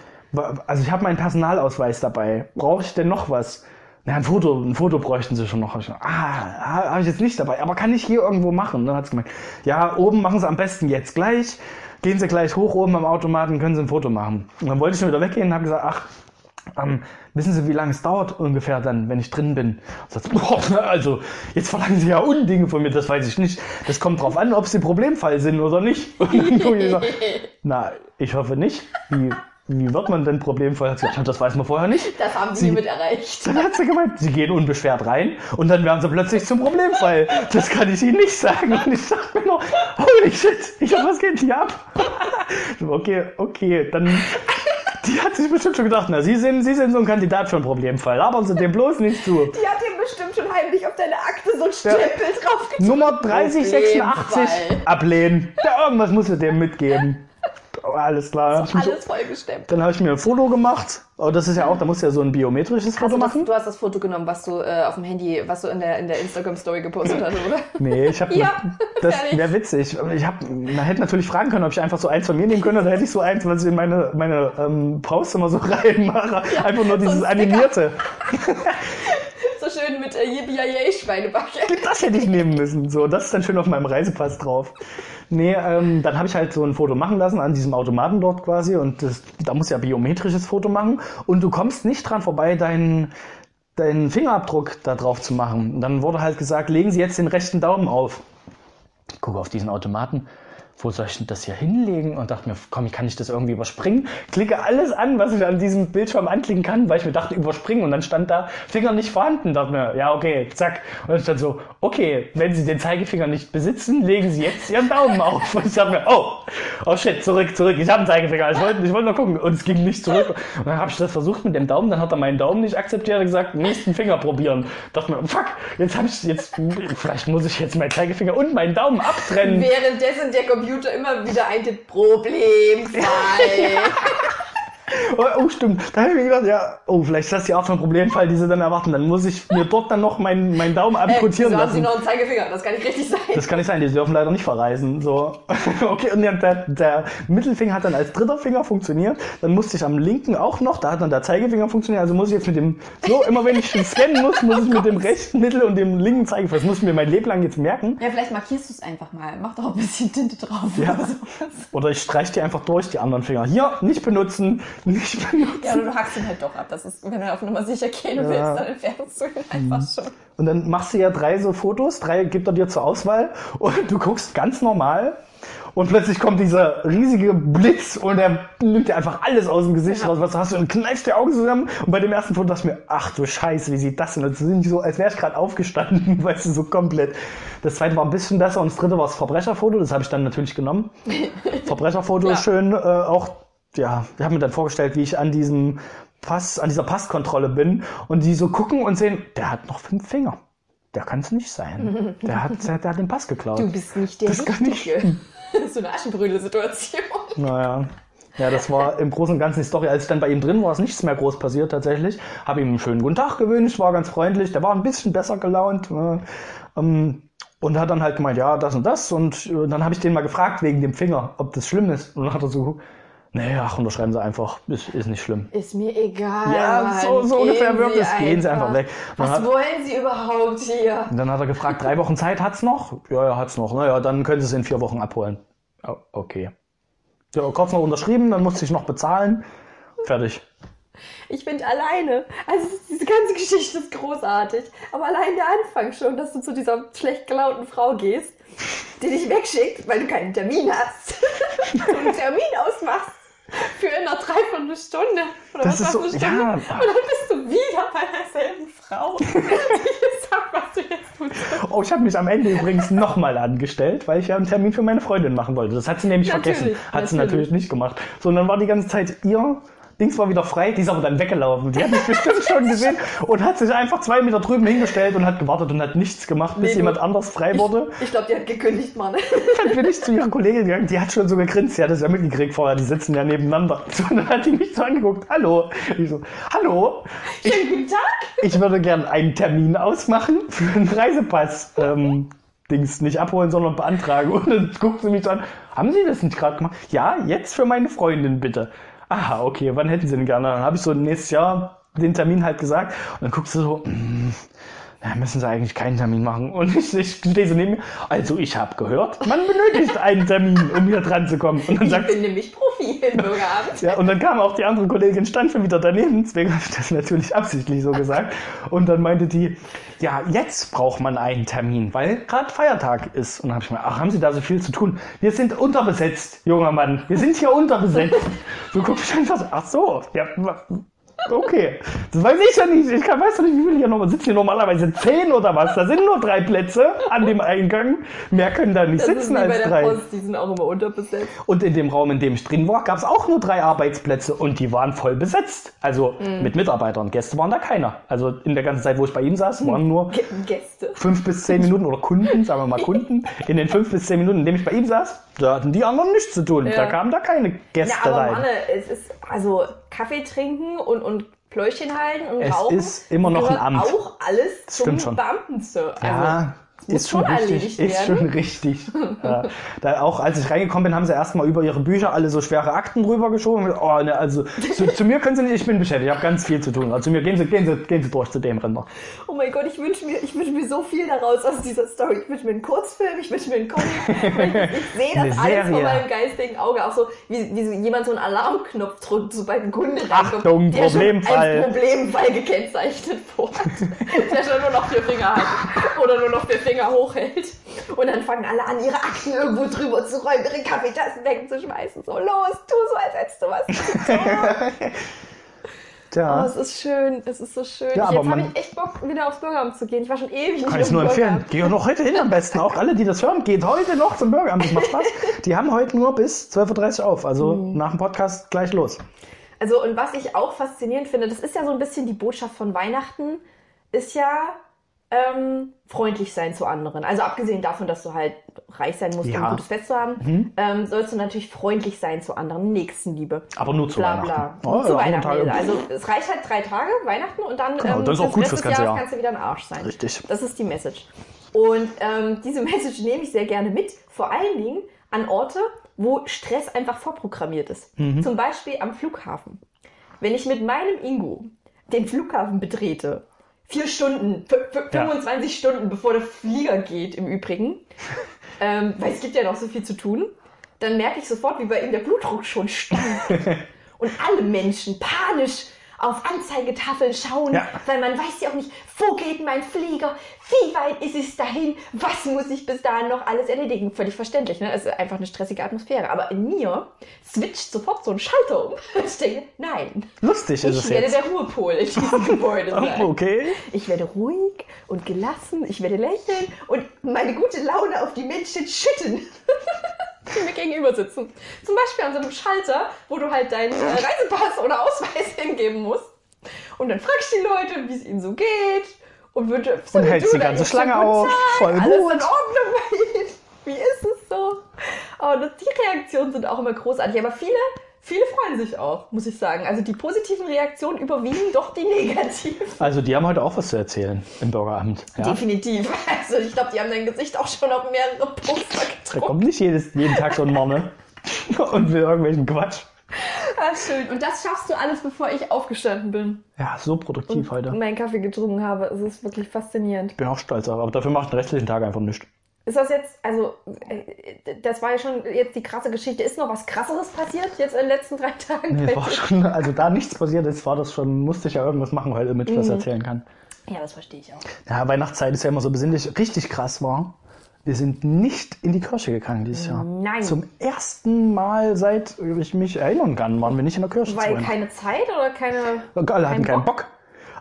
also ich habe meinen Personalausweis dabei. Brauche ich denn noch was? Na, ein Foto, ein Foto bräuchten sie schon noch. Ich ah, habe ich jetzt nicht dabei, aber kann ich hier irgendwo machen? Dann hat sie gemeint, ja, oben machen sie am besten jetzt gleich. Gehen Sie gleich hoch oben am Automaten, können Sie ein Foto machen. Und dann wollte ich schon wieder weggehen und habe gesagt, ach, ähm, wissen Sie, wie lange es dauert ungefähr dann, wenn ich drin bin? Sagt, boah, also, jetzt verlangen Sie ja Undinge von mir, das weiß ich nicht. Das kommt drauf an, ob Sie Problemfall sind oder nicht. Und dann guck ich so, na, ich hoffe nicht. Wie, wie wird man denn Problemfall? Hat sie gesagt, das weiß man vorher nicht. Das haben sie Sie- hiermit erreicht. Dann hat sie gemeint, sie gehen unbeschwert rein und dann werden sie plötzlich zum Problemfall. Das kann ich Ihnen nicht sagen. Und ich dachte mir nur, holy shit, ich hab, was geht hier ab? Okay, okay, dann. Die hat sich bestimmt schon gedacht, na, Sie sind, Sie sind so ein Kandidat für einen Problemfall. Labern Sie dem bloß nicht zu. Die hat dir bestimmt schon heimlich auf deine Akte so ein Stempel draufgezogen. Nummer 3086 Problemfall. ablehnen. Ja, irgendwas muss sie dem mitgeben. Alles klar. Mich- Alles vollgestemmt. Dann habe ich mir ein Foto gemacht. Oh, das ist ja auch, da musst du ja so ein biometrisches Foto das, machen. du hast das Foto genommen, was du äh, auf dem Handy, was du in der, in der Instagram-Story gepostet hast, oder? Nee, ich habe Ja, das wäre witzig. Ich hab, man hätte natürlich fragen können, ob ich einfach so eins von mir nehmen könnte. Da hätte ich so eins, was ich in meine meine ähm, Posts immer so reinmache. einfach nur dieses Sticker. animierte. Schön mit äh, Yippie Schweinebacke. Das hätte ich nehmen müssen. So, das ist dann schön auf meinem Reisepass drauf. Nee, ähm, dann habe ich halt so ein Foto machen lassen an diesem Automaten dort quasi und das, da muss ja biometrisches Foto machen und du kommst nicht dran vorbei, deinen deinen Fingerabdruck da drauf zu machen. Und dann wurde halt gesagt, legen Sie jetzt den rechten Daumen auf. Ich gucke auf diesen Automaten. Wo soll ich denn das hier hinlegen? Und dachte mir, komm, kann ich das irgendwie überspringen? Klicke alles an, was ich an diesem Bildschirm anklicken kann, weil ich mir dachte, überspringen. Und dann stand da, Finger nicht vorhanden. Dachte mir, ja, okay, zack. Und dann stand so, okay, wenn Sie den Zeigefinger nicht besitzen, legen Sie jetzt Ihren Daumen auf. Und ich dachte mir, oh, oh shit, zurück, zurück. Ich habe einen Zeigefinger. Ich wollte, ich wollte nur gucken. Und es ging nicht zurück. Und dann habe ich das versucht mit dem Daumen. Dann hat er meinen Daumen nicht akzeptiert und gesagt, nächsten Finger probieren. Dachte mir, fuck, jetzt habe ich, jetzt, vielleicht muss ich jetzt meinen Zeigefinger und meinen Daumen abtrennen. Währenddessen der Computer immer wieder eintippt, Problemfall. Oh, oh, stimmt. Da habe ich mir gedacht, ja, oh, vielleicht ist das ja auch so ein Problemfall, die sie dann erwarten. Dann muss ich mir dort dann noch meinen, meinen Daumen Äh, amputieren wieso haben Sie lassen. noch einen Zeigefinger? Das kann nicht richtig sein. Das kann nicht sein, die dürfen leider nicht verreisen. So. Okay, und der, der, der Mittelfinger hat dann als dritter Finger funktioniert. Dann musste ich am linken auch noch, da hat dann der Zeigefinger funktioniert. Also muss ich jetzt mit dem, so, immer wenn ich scannen muss, muss ich mit dem rechten Mittel und dem linken Zeigefinger, das muss ich mir mein Leben lang jetzt merken. Ja, vielleicht markierst du es einfach mal. Mach doch ein bisschen Tinte drauf. Ja. Oder sowas. Oder ich streiche die einfach durch, die anderen Finger. Hier, nicht benutzen, nicht benutzen. Ja, oder du hackst ihn halt doch ab. Das ist, wenn du auf Nummer sicher gehen willst, dann entfernst du ihn einfach schon. Und dann machst du ja drei so Fotos, drei gibt er dir zur Auswahl und du guckst ganz normal und plötzlich kommt dieser riesige Blitz und er nimmt dir einfach alles aus dem Gesicht Ja. raus, was du hast und kneifst die Augen zusammen und bei dem ersten Foto dachte ich mir, ach du Scheiße, wie sieht das denn? aus? Das sind so, als wäre ich gerade aufgestanden, weißt du, so komplett. Das zweite war ein bisschen besser und das dritte war das Verbrecherfoto, das habe ich dann natürlich genommen. Verbrecherfoto ist schön, äh, auch, ja, ich habe mir dann vorgestellt, wie ich an diesem Pass, an dieser Passkontrolle bin und die so gucken und sehen, der hat noch fünf Finger. Der kann es nicht sein. Der hat, der, hat den Pass geklaut. Du bist nicht der Das kann Richtige. Das ist so eine Aschenbrödel-Situation. Naja. Ja, das war im Großen und Ganzen die Story. Als ich dann bei ihm drin war, ist nichts mehr groß passiert tatsächlich. Habe ihm einen schönen guten Tag gewünscht, war ganz freundlich. Der war ein bisschen besser gelaunt. äh, ähm, Und hat dann halt gemeint, ja, das und das. Und äh, dann habe ich den mal gefragt wegen dem Finger, ob das schlimm ist. Und dann hat er so geguckt, nee, ach, unterschreiben Sie einfach. Ist, ist nicht schlimm. Ist mir egal. Ja, Mann. so, so Gehen ungefähr wirkt es. Gehen Sie einfach weg. Dann Was hat, wollen Sie überhaupt hier? Und dann hat er gefragt, drei Wochen Zeit hat's noch? Ja, ja, hat's noch. Naja, dann können Sie es in vier Wochen abholen. Oh, okay. Ja, kurz noch unterschrieben, dann musste ich noch bezahlen. Fertig. Ich bin alleine. Also diese ganze Geschichte ist großartig. Aber allein der Anfang schon, dass du zu dieser schlecht gelaunten Frau gehst, die dich wegschickt, weil du keinen Termin hast. du einen Termin ausmachst für in einer Dreiviertelstunde. Oder Das was ist so- Stunde. ja. Und dann bist du wieder bei derselben Frau, die sagt, was du jetzt tust. Oh, ich habe mich am Ende übrigens nochmal angestellt, weil ich ja einen Termin für meine Freundin machen wollte. Das hat sie nämlich Natürlich, vergessen. Hat sie natürlich. natürlich nicht gemacht. So, und dann war die ganze Zeit ihr Dings war wieder frei, die ist aber dann weggelaufen. Die hat mich bestimmt schon gesehen und hat sich einfach zwei Meter drüben hingestellt und hat gewartet und hat nichts gemacht, bis Nee, jemand anders frei wurde. Ich glaube, die hat gekündigt, Mann. Dann bin ich zu ihrer Kollegin gegangen, die hat schon so gegrinst, die hat das ja mitgekriegt vorher, die sitzen ja nebeneinander. So, und dann hat die mich so angeguckt, hallo. Ich so, hallo, Schönen guten Tag. ich würde gern einen Termin ausmachen für einen Reisepass. Ähm, Dings nicht abholen, sondern beantragen. Und dann guckt sie mich so an, haben Sie das nicht gerade gemacht? Ja, jetzt für meine Freundin bitte. Aha, okay, wann hätten Sie denn gerne? Dann habe ich so nächstes Jahr den Termin halt gesagt. Und dann guckt sie so, mm, na, müssen Sie eigentlich keinen Termin machen. Und ich, ich stehe so neben mir. Also ich habe gehört, man benötigt einen Termin, um hier dran zu kommen. Und dann Ich sagt bin nämlich Profi im Bürgeramt. ja, und dann kam auch die andere Kollegin, stand schon wieder daneben, deswegen habe ich das natürlich absichtlich so gesagt. Und dann meinte die, ja, jetzt braucht man einen Termin, weil gerade Feiertag ist. Und dann habe ich mir, ach, haben Sie da so viel zu tun? Wir sind unterbesetzt, junger Mann. Wir sind hier unterbesetzt. So guck ich einfach so, ach so, ja, okay. Das weiß ich ja nicht. Ich kann, weiß doch nicht, wie viel hier nochmal sitzen hier normalerweise zehn oder was. Da sind nur drei Plätze an dem Eingang. Mehr können da nicht Das sitzen als der drei. Post, die sind auch immer unterbesetzt. Und in dem Raum, in dem ich drin war, gab es auch nur drei Arbeitsplätze und die waren voll besetzt. Also Mhm. mit Mitarbeitern. Gäste waren da keiner. Also in der ganzen Zeit, wo ich bei ihm saß, waren nur Gäste. fünf bis zehn Minuten oder Kunden, sagen wir mal Kunden. In den fünf bis zehn Minuten, in denen ich bei ihm saß, Da hatten die anderen nichts zu tun. Ja. Da kamen da keine Gäste Ja, aber rein. Manne, es ist also Kaffee trinken und, und Pläuschchen halten und Es rauchen. ist immer noch ein Amt. auch alles zum Stimmt schon. Beamten-Sir. Also, ja, muss ist schon schon richtig. erledigt Ist werden. schon richtig. ja. da auch als ich reingekommen bin, haben sie erstmal über ihre Bücher alle so schwere Akten rübergeschoben. Oh, ne, also zu, zu mir können sie nicht, ich bin beschäftigt, ich habe ganz viel zu tun. Also zu mir gehen sie, gehen sie, gehen sie durch zu dem Rinder. Oh mein Gott, ich wünsche mir, ich wünsche mir so viel daraus aus dieser Story. Ich wünsche mir einen Kurzfilm, ich wünsche mir einen Comic. Ich, ich sehe das alles vor meinem geistigen Auge. Auch so, wie, wie so jemand so einen Alarmknopf drückt, sobald ein Kunde reinkommt. Achtung, der schon Problemfall. Als Problemfall gekennzeichnet wurde. der schon nur noch vier Finger hat. Oder nur noch vier Finger hochhält. Und dann fangen alle an, ihre Akten irgendwo drüber zu räumen, ihre Kaffeetassen wegzuschmeißen. So, los, tu so, als hättest du was tun. Oh, es ist schön, es ist so schön. Ja, ich, aber jetzt habe ich echt Bock, wieder aufs Bürgeramt zu gehen. Ich war schon ewig nicht kann ich nur empfehlen. Bürgeramt. Geh noch heute hin am besten. Auch alle, die das hören, geht heute noch zum Bürgeramt. Das macht Spaß. Die haben heute nur bis 12.30 Uhr auf. Also Mhm. nach dem Podcast gleich los. Also, und was ich auch faszinierend finde, das ist ja so ein bisschen die Botschaft von Weihnachten, ist ja ähm, freundlich sein zu anderen. Also abgesehen davon, dass du halt reich sein musst, um Ja. Mhm. ein gutes Fest zu haben, ähm, sollst du natürlich freundlich sein zu anderen, Nächstenliebe. Aber nur zu Bla Weihnachten. bla. Oh, Nur zu ja, Weihnachten. Tage. Also es reicht halt drei Tage, Weihnachten und dann Genau, ähm, das ist auch gut fürs ganze Jahr. kannst du wieder ein Arsch sein. Richtig. Das ist die Message. Und ähm, diese Message nehme ich sehr gerne mit, vor allen Dingen an Orte, wo Stress einfach vorprogrammiert ist. Mhm. Zum Beispiel am Flughafen. Wenn ich mit meinem Ingo den Flughafen betrete, vier Stunden, f- f- Ja. 25 Stunden bevor der Flieger geht im Übrigen, ähm, weil es gibt ja noch so viel zu tun, dann merke ich sofort, wie bei ihm der Blutdruck schon steigt. Und alle Menschen panisch auf Anzeigetafeln schauen, Ja. weil man weiß ja auch nicht, wo geht mein Flieger, wie weit ist es dahin, was muss ich bis dahin noch alles erledigen. Völlig verständlich, ne? Es ist einfach eine stressige Atmosphäre. Aber in mir switcht sofort so ein Schalter um. Ich denke, nein, Lustig ist ich es werde jetzt. der Ruhepol in diesem Gebäude sein. Okay. Ich werde ruhig und gelassen, ich werde lächeln und meine gute Laune auf die Menschen schütten, die mir gegenüber sitzen. Zum Beispiel an so einem Schalter, wo du halt deinen äh, Reisepass oder Ausweis hingeben musst. Und dann fragst du die Leute, wie es ihnen so geht und wünsche Und hältst die ganze Schlange auf. Voll Alles gut. in Ordnung bei ihnen. Wie ist es so? Oh, das, die Reaktionen sind auch immer großartig, aber viele, viele freuen sich auch, muss ich sagen. Also die positiven Reaktionen überwiegen doch die negativen. Also die haben heute auch was zu erzählen im Bürgeramt. Ja? Definitiv. Also ich glaube, die haben dein Gesicht auch schon auf mehrere Poster Da gedruckt. kommt nicht jedes, jeden Tag so ein Mann und will irgendwelchen Quatsch. Ah, schön. Und das schaffst du alles, bevor ich aufgestanden bin Ja, so produktiv heute. und meinen Kaffee getrunken habe. Es ist wirklich faszinierend. Ich bin auch stolz darauf, aber dafür mache ich den restlichen Tag einfach nichts. Ist das jetzt, also, äh, das war ja schon jetzt die krasse Geschichte. Ist noch was krasseres passiert jetzt in den letzten drei Tagen? Nee, war schon, also da nichts passiert ist, war das schon, musste ich ja irgendwas machen heute, damit ich Mhm. was erzählen kann. Ja, das verstehe ich auch. Ja, Weihnachtszeit ist ja immer so besinnlich. Richtig krass war, wir sind nicht in die Kirche gegangen dieses Jahr. Nein. Zum ersten Mal, seit ich mich erinnern kann, waren wir nicht in der Kirche. Weil keine Zeit oder keine. Alle hatten kein keinen Bock.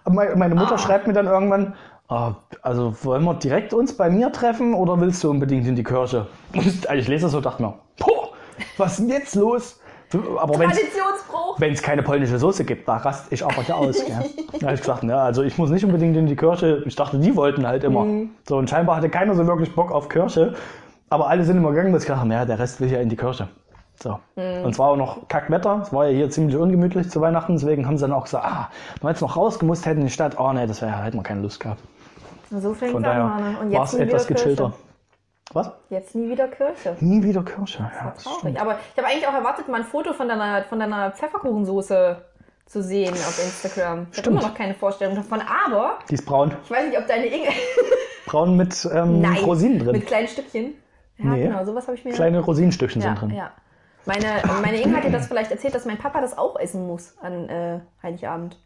Aber Meine meine Mutter Ah. schreibt mir dann irgendwann, ah, also wollen wir direkt uns bei mir treffen oder willst du unbedingt in die Kirche? Ich lese das so und dachte mir, boah, was ist denn jetzt los? Aber wenn es keine polnische Soße gibt, da raste ich aber ja aus. Gell? Da habe ich gesagt, ja, also ich muss nicht unbedingt in die Kirche. Ich dachte, die wollten halt immer. Mhm. So, und scheinbar hatte keiner so wirklich Bock auf Kirche. Aber alle sind immer gegangen, dass ich gedacht habe, der Rest will ja in die Kirche. So. Mhm. Und es war auch noch Kackwetter. Es war ja hier ziemlich ungemütlich zu Weihnachten. Deswegen haben sie dann auch gesagt, ah, wenn wir jetzt noch rausgemusst hätten in die Stadt, oh nee, das wäre hätten wir keine Lust gehabt. So fängt Von an, daher Manne. Und war jetzt es etwas gechillter. Was? Jetzt nie wieder Kirche. Nie wieder Kirche. Ja, das Traurig. stimmt. Aber ich habe eigentlich auch erwartet, mal ein Foto von deiner, von deiner Pfefferkuchensoße zu sehen auf Instagram. Ich habe immer noch keine Vorstellung davon, aber Die ist braun. ich weiß nicht, ob deine Inge. Braun mit ähm, Rosinen drin. Mit kleinen Stückchen. Ja, Nee. genau, sowas habe ich mir. Kleine Rosinenstückchen ja, sind drin. ja. Meine, meine Inge hat dir das vielleicht erzählt, dass mein Papa das auch essen muss an äh, Heiligabend.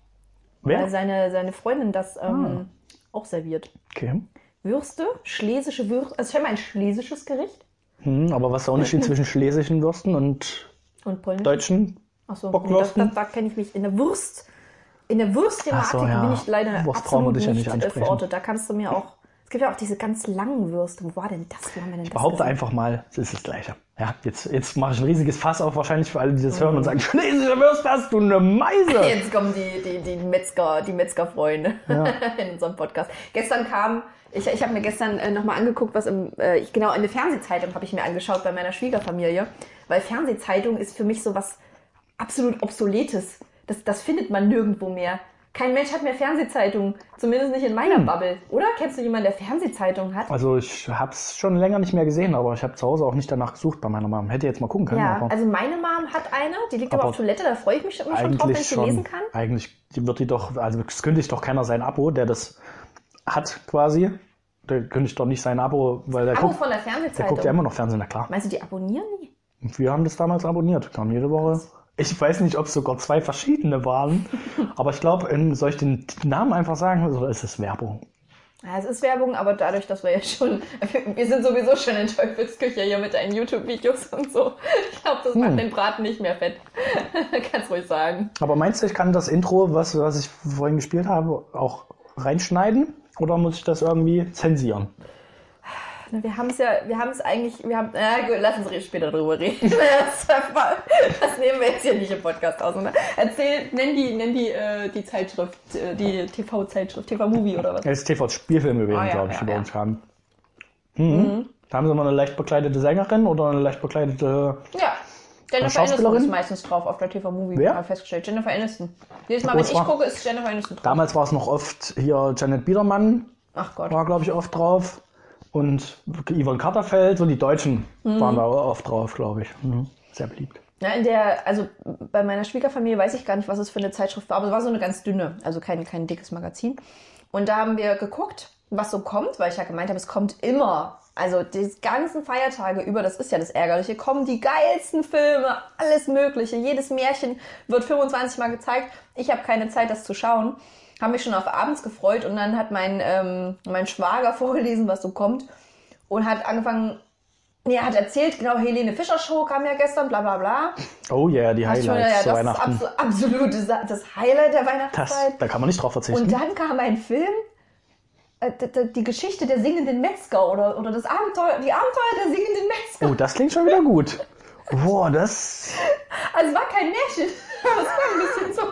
Wer? Weil seine, seine Freundin das ähm, auch serviert. Okay. Würste, schlesische Würste, also scheinbar ein schlesisches Gericht Hm, aber was ist der Unterschied zwischen schlesischen Würsten und und polnisch. deutschen? Achso, Bockwürsten? das, da kenne ich mich in der Wurst. In der Wurstthematik so, ja. bin ich leider Wurst absolut dich ja nicht, nicht äh, verortet. Da kannst du mir auch. Es gibt ja auch diese ganz langen Würste. Wo war denn das? Wo haben wir denn das? Behaupte gesehen? einfach mal, es ist das Gleiche. Ja, jetzt, jetzt mache ich ein riesiges Fass auf, wahrscheinlich für alle, die das hören und sagen, chinesische Würste hast du eine Meise. Jetzt kommen die, die, die Metzger, die Metzgerfreunde in unserem Podcast. Gestern kam, ich, ich habe mir gestern äh, nochmal angeguckt, was im, äh, ich, genau, eine Fernsehzeitung habe ich mir angeschaut bei meiner Schwiegerfamilie, weil Fernsehzeitung ist für mich so was absolut Obsoletes. Das, das findet man nirgendwo mehr. Kein Mensch hat mehr Fernsehzeitungen, zumindest nicht in meiner Bubble. Oder? Kennst du jemanden, der Fernsehzeitungen hat? Also ich habe es schon länger nicht mehr gesehen, aber ich habe zu Hause auch nicht danach gesucht bei meiner Mom. Hätte jetzt mal gucken können. Ja, aber also meine Mom hat eine, die liegt aber, Aber auf Toilette, da freue ich mich immer schon drauf, wenn ich sie lesen kann. Eigentlich wird die doch, also es kündigt doch keiner sein Abo, der das hat quasi. Der kündigt doch nicht sein Abo, weil der Abo guckt, von der der Fernsehzeitung. guckt ja immer noch Fernsehen, na klar. Meinst du, die abonnieren die? Wir haben das damals abonniert, kam jede Woche. Ich weiß nicht, ob es sogar zwei verschiedene waren, aber ich glaube, soll ich den Namen einfach sagen oder ist es Werbung? Ja, es ist Werbung, aber dadurch, dass wir ja schon, wir sind sowieso schon in Teufelsküche hier mit deinen YouTube-Videos und so. Ich glaube, das Hm. macht den Braten nicht mehr fett. Kannst ruhig sagen. Aber meinst du, ich kann das Intro, was, was ich vorhin gespielt habe, auch reinschneiden? Oder muss ich das irgendwie zensieren? Wir haben es ja, wir haben es eigentlich, wir haben, na gut, lass uns später drüber reden. Das, das nehmen wir jetzt hier nicht im Podcast aus. Oder? Erzähl, nenn die, nenn die, äh, die Zeitschrift, äh, die TV-Zeitschrift, TV-Movie oder was? Es ist TV-Spielfilm gewesen, Ah, ja, glaube ich, ja, die bei ja. uns kamen. Mhm. Da haben sie mal eine leicht bekleidete Sängerin oder eine leicht bekleidete. Ja. Jennifer Aniston ist meistens drauf auf der TV-Movie, ich festgestellt. Jennifer Aniston. Jedes Mal, Oh, wenn es ich gucke, ist Jennifer Aniston drauf. Damals war es noch oft hier Janet Biedermann, Ach Gott. war, glaube ich, oft drauf. Und Yvonne Katterfeld, so die Deutschen Mhm. waren da oft drauf, glaube ich. Mhm. Sehr beliebt. Ja, in der, also bei meiner Schwiegerfamilie weiß ich gar nicht, was es für eine Zeitschrift war, aber es war so eine ganz dünne, also kein, kein dickes Magazin. Und da haben wir geguckt, was so kommt, weil ich ja gemeint habe, es kommt immer. Also die ganzen Feiertage über, das ist ja das Ärgerliche, kommen die geilsten Filme, alles Mögliche. Jedes Märchen wird 25 Mal gezeigt. Ich habe keine Zeit, das zu schauen. Habe mich schon auf abends gefreut und dann hat mein, ähm, mein Schwager vorgelesen, was so kommt und hat angefangen, er hat erzählt, genau, Helene Fischer Show kam ja gestern, bla bla bla. Oh yeah, die du schon, Highlights ja, zu das Weihnachten. ist abso absolut das, das Highlight der Das, Weihnachtszeit. da kann man nicht drauf verzichten. Und dann kam ein Film, äh, die Geschichte der singenden Metzger oder, oder das Abenteuer, die Abenteuer der singenden Metzger. oh, das klingt schon wieder gut. Boah, das. Also es war kein Märchen, aber es war ein bisschen so.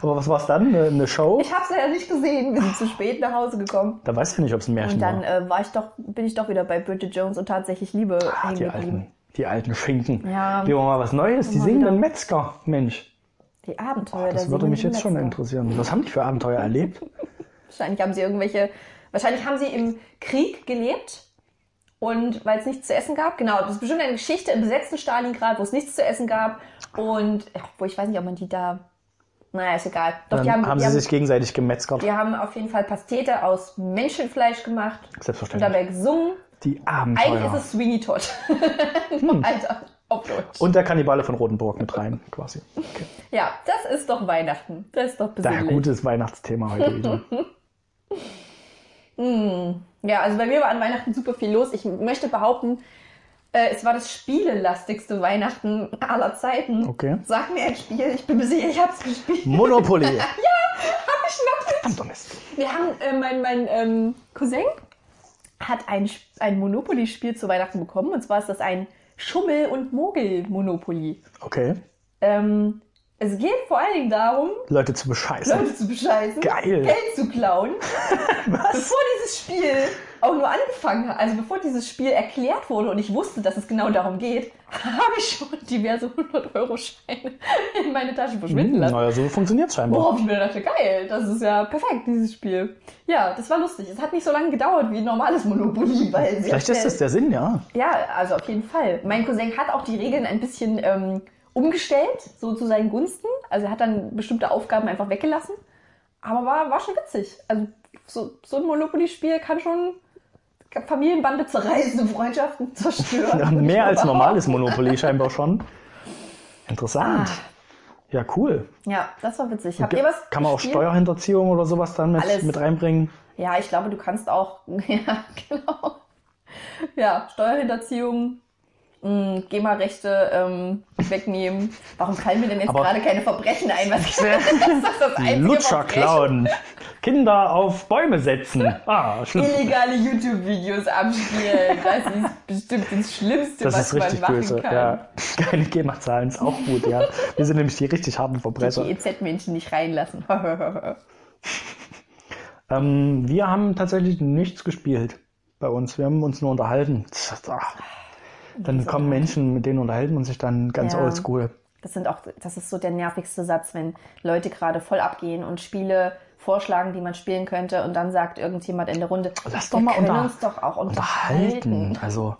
Aber was war's dann? Eine, Show? Ich habe es ja nicht gesehen, wir sind zu spät nach Hause gekommen. Da weiß ich nicht, ob es ein Märchen Und dann war. äh, war ich doch, bin ich doch wieder bei Bridget Jones und tatsächlich Liebe Ah, hängen die geblieben. alten, die alten Schinken. Ja. Lieber mal was Neues. Die Mal singenden wieder. Metzger. Mensch, Die Abenteuer der das würde mich jetzt schon Metzger. interessieren. Was haben die für Abenteuer erlebt? Wahrscheinlich haben sie irgendwelche, wahrscheinlich haben sie im Krieg gelebt und weil es nichts zu essen gab. Genau, das ist bestimmt eine Geschichte im besetzten Stalingrad, wo es nichts zu essen gab und wo ich weiß nicht, ob man die da, naja, ist egal. Doch, Dann die haben, haben die, sie haben, sich gegenseitig gemetzgert. die haben auf jeden Fall Pastete aus Menschenfleisch gemacht und Selbstverständlich. dabei gesungen. Die Eigentlich Abenteuer. ist es Sweeney Todd. Alter, auf Deutsch. Und der Kannibale von Rotenburg mit rein, quasi. Okay. ja, das ist doch Weihnachten. Das ist doch besinnlich. gutes Weihnachtsthema heute wieder. Ja, also bei mir war an Weihnachten super viel los. Ich möchte behaupten, äh, es war das spielelastigste Weihnachten aller Zeiten. Okay. Sag mir ein Spiel, ich bin mir sicher, ich hab's gespielt. Monopoly. Hab ich wirklich? Verdammter Mist. Wir haben, äh, mein, mein ähm, Cousin hat ein, ein Monopoly-Spiel zu Weihnachten bekommen. Und zwar ist das ein Schummel- und Mogel-Monopoly. Okay. Ähm, es geht vor allen Dingen darum, Leute zu bescheißen. Leute zu bescheißen, Geil. Geld zu klauen. Was? Bevor dieses Spiel auch nur angefangen hat, also bevor dieses Spiel erklärt wurde und ich wusste, dass es genau darum geht, habe ich schon diverse 100-Euro-Scheine in meine Tasche verschwinden Hm, lassen. naja, so funktioniert's scheinbar. Worauf ich mir dachte, geil, das ist ja perfekt, dieses Spiel. Ja, das war lustig. Es hat nicht so lange gedauert wie ein normales Monopoly, weil Vielleicht ist das der Sinn, ja. ja, also auf jeden Fall. Mein Cousin hat auch die Regeln ein bisschen ähm, umgestellt, so zu seinen Gunsten. Also er hat dann bestimmte Aufgaben einfach weggelassen. Aber war, war schon witzig. Also so, so ein Monopoly-Spiel kann schon Familienbande zerreißen, Freundschaften zerstören. Ja, Mehr als normales. Monopoly scheinbar schon. Interessant. Ah. Ja, cool. Ja, das war witzig. Habt ihr was Kann man auch gespielt? Steuerhinterziehung oder sowas dann mit, Alles. mit reinbringen? Ja, ich glaube, du kannst auch, ja, genau. Ja, Steuerhinterziehung, GEMA-Rechte ähm, wegnehmen. Warum fallen mir denn jetzt gerade keine Verbrechen ein? Was ist das, das einzige Lutscher klauen. Kinder auf Bäume setzen. Ah, schlimm. Illegale YouTube-Videos abspielen. Das ist bestimmt das Schlimmste, Das was ist richtig man machen böse. kann. Ja. Keine GEMA-Zahlen ist auch gut, ja. Wir sind nämlich die richtig harten Verbrecher. Die EZ-Menschen nicht reinlassen. Ähm, wir haben tatsächlich nichts gespielt bei uns. Wir haben uns nur unterhalten. Ach. Dann kommen Menschen, mit denen unterhalten man sich dann ganz Ja. oldschool. Das sind auch, das ist so der nervigste Satz, wenn Leute gerade voll abgehen und Spiele vorschlagen, die man spielen könnte und dann sagt irgendjemand in der Runde, Lass doch mal unter- uns doch auch Unterhalten. unterhalten. Also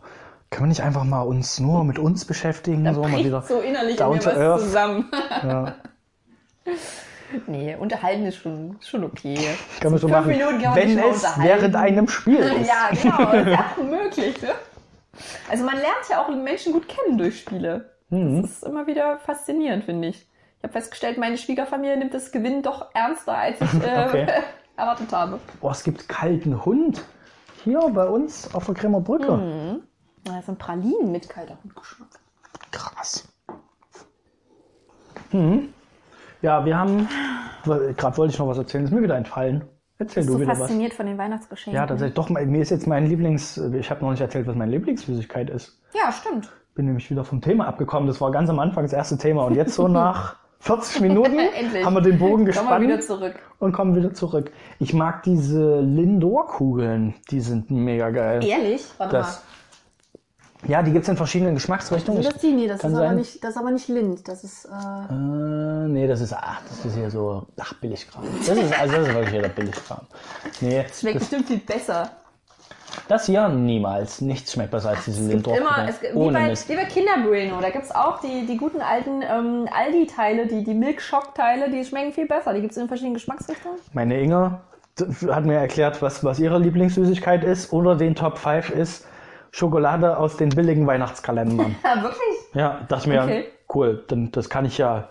können wir nicht einfach mal uns nur mit uns beschäftigen, so mal wieder. so innerlich down in to was earth. zusammen. Ja. Nee, unterhalten ist schon, schon okay. Können wir so fünf machen, Minuten kann man wenn es während einem Spiel ist. Ja, genau, ist ja auch möglich. Ne? Also man lernt ja auch Menschen gut kennen durch Spiele. Mhm. Das ist immer wieder faszinierend, finde ich. Ich habe festgestellt, meine Schwiegerfamilie nimmt das Gewinnen doch ernster, als ich äh, Okay. erwartet habe. Oh, es gibt kalten Hund. Hier bei uns auf der Kremer Brücke. Mhm. Das sind Pralinen mit kalter Hundgeschmack. Krass. Hm. Ja, wir haben. Gerade wollte ich noch was erzählen, ist mir wieder entfallen. Erzähl Bist du du wieder was. fasziniert von den Weihnachtsgeschenken? Ja, tatsächlich. Doch, mir ist jetzt mein Lieblings. Ich habe noch nicht erzählt, was meine Lieblingssüßigkeit ist. Ja, stimmt. Bin nämlich wieder vom Thema abgekommen. Das war ganz am Anfang das erste Thema. Und jetzt so nach 40 Minuten haben wir den Bogen gespannt mal wieder zurück. und kommen wieder zurück. Ich mag diese Lindor-Kugeln. Die sind mega geil. Ehrlich? Warte Das, ja, die gibt's in verschiedenen Geschmacksrichtungen. mal. Das ist die, nee, das Kann ist, aber nicht, das ist aber nicht Lind. Das ist, äh, Äh, nee, das ist, ach, das ist hier so, ach, Billigkram. Das ist, also das ist wirklich wieder Billigkram. Nee, schmeckt das, bestimmt viel besser. das hier niemals. Nichts schmeckt besser als diese Lindor. Immer, es, gibt- wie, Ohne bei, Mist. wie bei Kinder Bueno, da gibt es auch die, die guten alten ähm, Aldi-Teile, die, die Milkschock-Teile, die schmecken viel besser. Die gibt es in verschiedenen Geschmacksrichtungen. Meine Inge hat mir erklärt, was, was ihre Lieblingssüßigkeit ist oder den Top 5 ist. Schokolade aus den billigen Weihnachtskalendern. Ja, wirklich? Ja, dachte mir, Okay. cool, dann das kann ich ja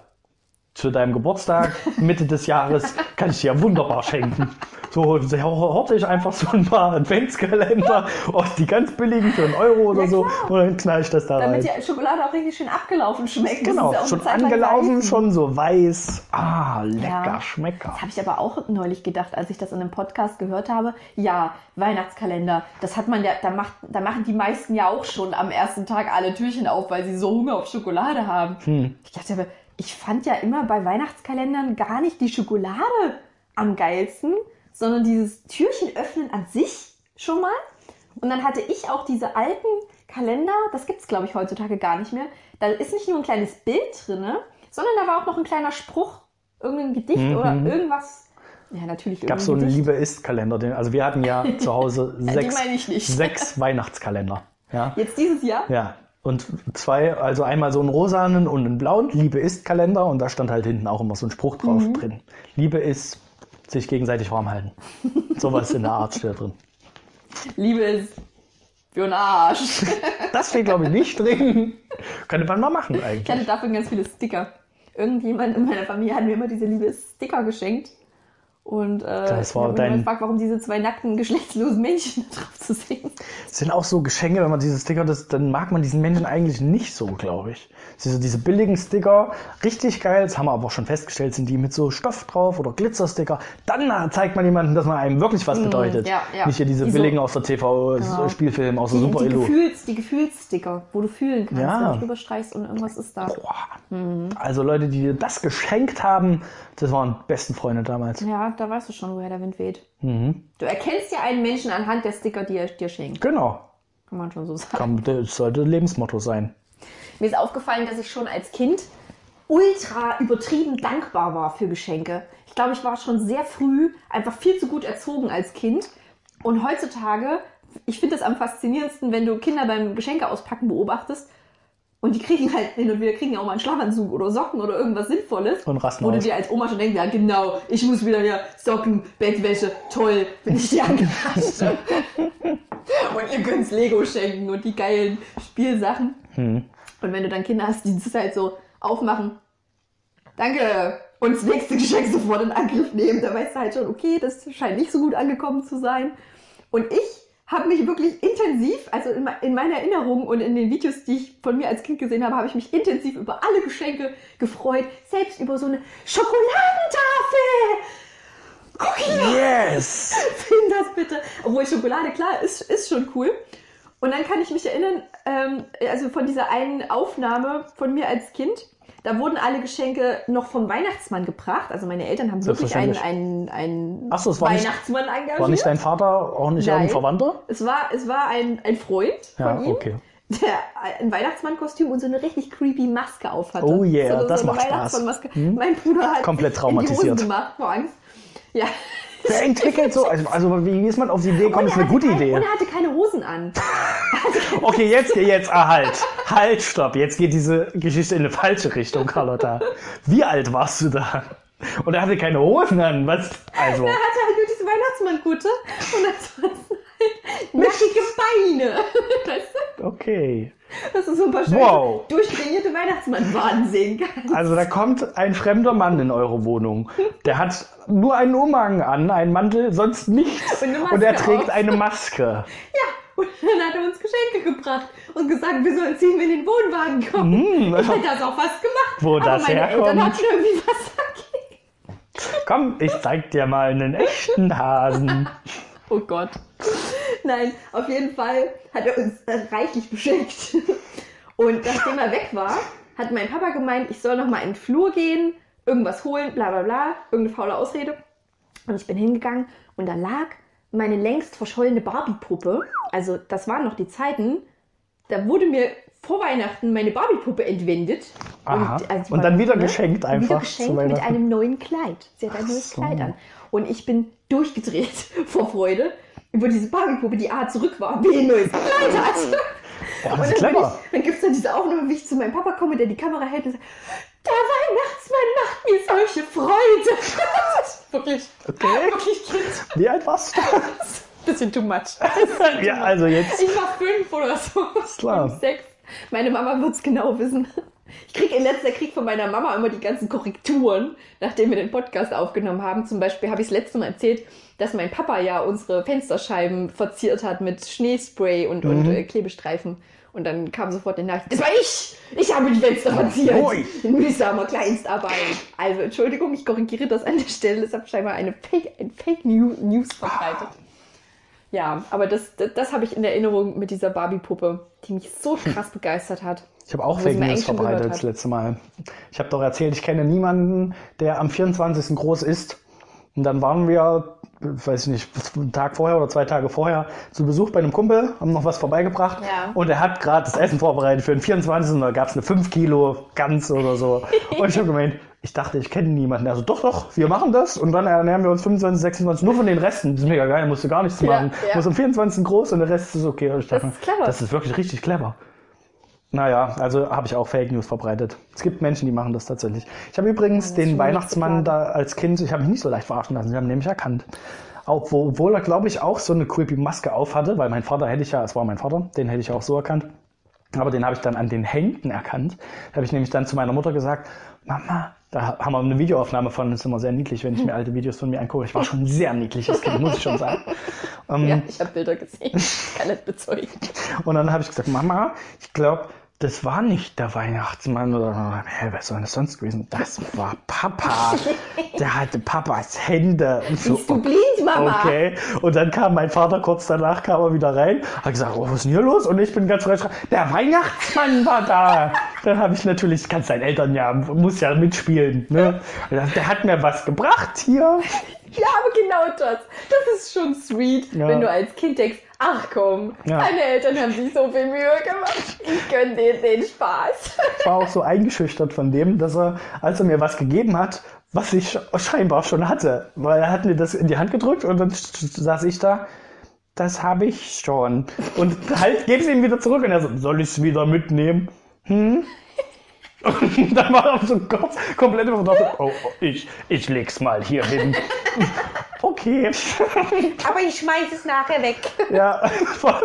zu deinem Geburtstag, Mitte des Jahres, kann ich dir ja wunderbar schenken. So horte ich einfach so ein paar Adventskalender, oh, die ganz billigen für einen Euro oder Ja, so, und dann knall ich das da Damit rein. die Schokolade auch richtig schön abgelaufen schmeckt. Genau, ist ja schon angelaufen, schon so weiß. Ah, lecker, Ja. Schmecker. Das habe ich aber auch neulich gedacht, als ich das in einem Podcast gehört habe. Ja, Weihnachtskalender, das hat man ja, da, macht, da machen die meisten ja auch schon am ersten Tag alle Türchen auf, weil sie so Hunger auf Schokolade haben. Hm. Ich dachte aber, ich fand ja immer bei Weihnachtskalendern gar nicht die Schokolade am geilsten, sondern dieses Türchen öffnen an sich schon mal. Und dann hatte ich auch diese alten Kalender, das gibt es glaube ich heutzutage gar nicht mehr. Da ist nicht nur ein kleines Bild drin, sondern da war auch noch ein kleiner Spruch, irgendein Gedicht oder irgendwas. Ja, natürlich Mhm. Gab so einen. Liebe ist Kalender. Also wir hatten ja zu Hause sechs, sechs Weihnachtskalender. Ja. Jetzt dieses Jahr? Ja. Und zwei, also einmal so einen rosanen und einen blauen Liebe ist Kalender und da stand halt hinten auch immer so ein Spruch drauf Mhm. drin. Liebe ist sich gegenseitig warm halten. Sowas in der Art steht drin. Liebe ist für den Arsch. Das steht glaube ich nicht drin. Könnte man mal machen Ich eigentlich. hatte dafür ganz viele Sticker. Irgendjemand in meiner Familie hat mir immer diese liebe Sticker geschenkt. Und äh, Das ich war mich dein- gefragt, warum diese zwei nackten, geschlechtslosen Männchen da drauf zu sehen. Das sind auch so Geschenke, wenn man diese Sticker, das, dann mag man diesen Menschen eigentlich nicht so, glaube ich. Diese, diese billigen Sticker, richtig geil, das haben wir aber auch schon festgestellt, sind die mit so Stoff drauf oder Glitzersticker. Dann zeigt man jemandem, dass man einem wirklich was bedeutet. Mm, ja, ja. Nicht hier diese Die so- billigen aus der Genau. TV-Spielfilm, aus der Die, Super die, Illu. Gefühls, die Gefühlssticker, wo du fühlen kannst, Ja. wenn du drüber streichst und irgendwas ist da. Boah. Also Leute, die dir das geschenkt haben, das waren besten Freunde damals. Ja, da weißt du schon, woher der Wind weht. Mhm. Du erkennst ja einen Menschen anhand der Sticker, die er dir schenkt. Genau. Kann man schon so sagen. Komm, Das sollte Lebensmotto sein. Mir ist aufgefallen, dass ich schon als Kind ultra übertrieben dankbar war für Geschenke. Ich glaube, ich war schon sehr früh einfach viel zu gut erzogen als Kind. Und heutzutage, ich finde es am faszinierendsten, wenn du Kinder beim Geschenke auspacken beobachtest. Und die kriegen halt hin und wieder kriegen ja auch mal einen Schlafanzug oder Socken oder irgendwas Sinnvolles. Und rasten Wo du dir als Oma schon denkst, ja genau, ich muss wieder ja Socken, Bettwäsche, toll, bin ich die angepasst. und ihr könnt's Lego schenken und die geilen Spielsachen. Und wenn du dann Kinder hast, die das halt so aufmachen, danke, und das nächste Geschenk sofort in Angriff nehmen, da weißt du halt schon, okay, das scheint nicht so gut angekommen zu sein. Und ich habe mich wirklich intensiv, also in, in meiner Erinnerung und in den Videos, die ich von mir als Kind gesehen habe, habe ich mich intensiv über alle Geschenke gefreut, selbst über so eine Schokoladentafel. Yes! Film das bitte. Obwohl Schokolade, klar, ist, ist schon cool. Und dann kann ich mich erinnern, ähm, also von dieser einen Aufnahme von mir als Kind, da wurden alle Geschenke noch vom Weihnachtsmann gebracht. Also meine Eltern haben wirklich einen, einen, einen Ach so, es war nicht- Weihnachtsmann engagiert. War nicht dein Vater auch nicht Nein. irgendein Verwandter? es war, es war ein, ein Freund Ja, von ihm, okay. der ein Weihnachtsmannkostüm und so eine richtig creepy Maske aufhatte. Oh yeah, so, das so macht Spaß. Hm? Mein Bruder hat Komplett sich in die traumatisiert. gemacht vor Angst. Ja. Wer entwickelt so? Also, also wie ist man auf die Idee gekommen? Ist eine gute keine- Idee. Und er hatte keine Hosen an. Okay, jetzt, jetzt, ah, halt. Halt, stopp. Jetzt geht diese Geschichte in eine falsche Richtung, Carlotta. Wie alt warst du da? Und er hatte keine Hosen an. Was? Also. Er hatte halt nur diese Weihnachtsmannkute und ansonsten halt nackige Beine. Du? Okay. So ein paar schöne, Wow. Durchtrainierte Weihnachtsmannwaden sehen kannst. Also da kommt ein fremder Mann in eure Wohnung. Der hat nur einen Umhang an, einen Mantel, sonst nichts. Und Und er trägt auf. eine Maske. Ja, und dann hat er uns Geschenke gebracht und gesagt, wir sollen ziehen, wenn in den Wohnwagen kommen. Hm. Ich hätte das auch fast gemacht. Wo aber das meine herkommt? Eltern hatten irgendwie was dagegen. Komm, ich zeig dir mal einen echten Hasen. Oh Gott. Nein, auf jeden Fall hat er uns äh, reichlich beschenkt. Und nachdem er weg war, hat mein Papa gemeint, ich soll noch mal in den Flur gehen, irgendwas holen, bla bla bla, irgendeine faule Ausrede. Und ich bin hingegangen und da lag meine längst verschollene Barbie-Puppe. Also das waren noch die Zeiten, da wurde mir vor Weihnachten meine Barbie-Puppe entwendet. Aha. also die Und dann wieder geschenkt einfach Wieder geschenkt mit einem neuen Kleid. Sie hat ein neues so. Kleid an. Und ich bin durchgedreht vor Freude über diese Barbie-Puppe, die A zurück war, B ein neues Kleid hat. Boah, Und das ist dann, ich, dann gibt es dann diese Aufnahme, wie ich zu meinem Papa komme, der die Kamera hält und sagt, der Weihnachtsmann macht mir solche Freude. Ist wirklich, Okay. wirklich Kind. Wie alt warst du? Bisschen too much. ja, also jetzt. Ich war fünf oder so. klar. Fünf, sechs. Meine Mama wird es genau wissen. Ich krieg in letzter Krieg von meiner Mama immer die ganzen Korrekturen, nachdem wir den Podcast aufgenommen haben. Zum Beispiel habe ich das letzte Mal erzählt, dass mein Papa ja unsere Fensterscheiben verziert hat mit Schneespray und, und Mhm. äh, Klebestreifen. Und dann kam sofort die Nachricht, das war ich! Ich habe die Fenster verziert! Ui. In mühsamer Kleinstarbeit. Also Entschuldigung, ich korrigiere das an der Stelle. Es hat scheinbar eine Fake, ein Fake New- News verbreitet. Ja, aber das, das, das habe ich in Erinnerung mit dieser Barbie-Puppe, die mich so krass begeistert hat. Ich habe auch Fake News verbreitet das letzte Mal. Ich habe doch erzählt, ich kenne niemanden, der am 24. groß ist. Und dann waren wir, weiß ich nicht, einen Tag vorher oder zwei Tage vorher zu Besuch bei einem Kumpel, haben noch was vorbeigebracht. Ja. Und er hat gerade das Essen vorbereitet für den 24. Und da gab es eine 5 Kilo Gans oder so. Und ich habe gemeint, ich dachte, ich kenne niemanden. Also doch, doch, wir machen das. Und dann ernähren wir uns 25, 26 nur von den Resten. Das ist mega geil, musst du gar nichts Ja, machen. ja. Du musst am 24. groß und der Rest ist okay. Ich dachte, ist clever. Das ist wirklich richtig clever. Naja, also habe ich auch Fake News verbreitet. Es gibt Menschen, die machen das tatsächlich. Ich habe übrigens den Weihnachtsmann nicht da als Kind, ich habe mich nicht so leicht verarschen lassen, sie haben nämlich erkannt. Obwohl, er, glaube ich, auch so eine creepy Maske auf hatte, weil mein Vater hätte ich ja, es war mein Vater, den hätte ich auch so erkannt. Aber den habe ich dann an den Händen erkannt. Da habe ich nämlich dann zu meiner Mutter gesagt, Mama, da haben wir eine Videoaufnahme von, das ist immer sehr niedlich, wenn ich mir alte Videos von mir angucke. Ich war schon ein sehr niedliches Kind, muss ich schon sagen. Ähm, Ja, ich habe Bilder gesehen. Ich kann das bezeugen. und dann habe ich gesagt, Mama, ich glaube, das war nicht der Weihnachtsmann oder hä, wer soll das sonst gewesen? Das war Papa. Der hatte Papas Hände. Und so, Bist du blind, Mama? Okay. Und dann kam mein Vater kurz danach, kam er wieder rein, hat gesagt, oh, was ist denn hier los? Und ich bin ganz frech, der Weihnachtsmann war da. Dann habe ich natürlich, kannst deinen Eltern ja, muss ja mitspielen. Ne? Der hat mir was gebracht hier. Ja, aber genau das. Das ist schon sweet, Ja. wenn du als Kind denkst, ach komm, Ja. deine Eltern haben sich so viel Mühe gemacht. Ich gönn dir den Spaß. Ich war auch so eingeschüchtert von dem, dass er, als er mir was gegeben hat, was ich scheinbar schon hatte, weil er hat mir das in die Hand gedrückt und dann saß ich da, das habe ich schon. Und halt, gebe es ihm wieder zurück und er so, soll ich es wieder mitnehmen? Hm? Und dann war er so Kopf, komplett überdacht, oh, oh, ich, ich leg's mal hier hin. Okay. Aber ich schmeiß es nachher weg. Ja,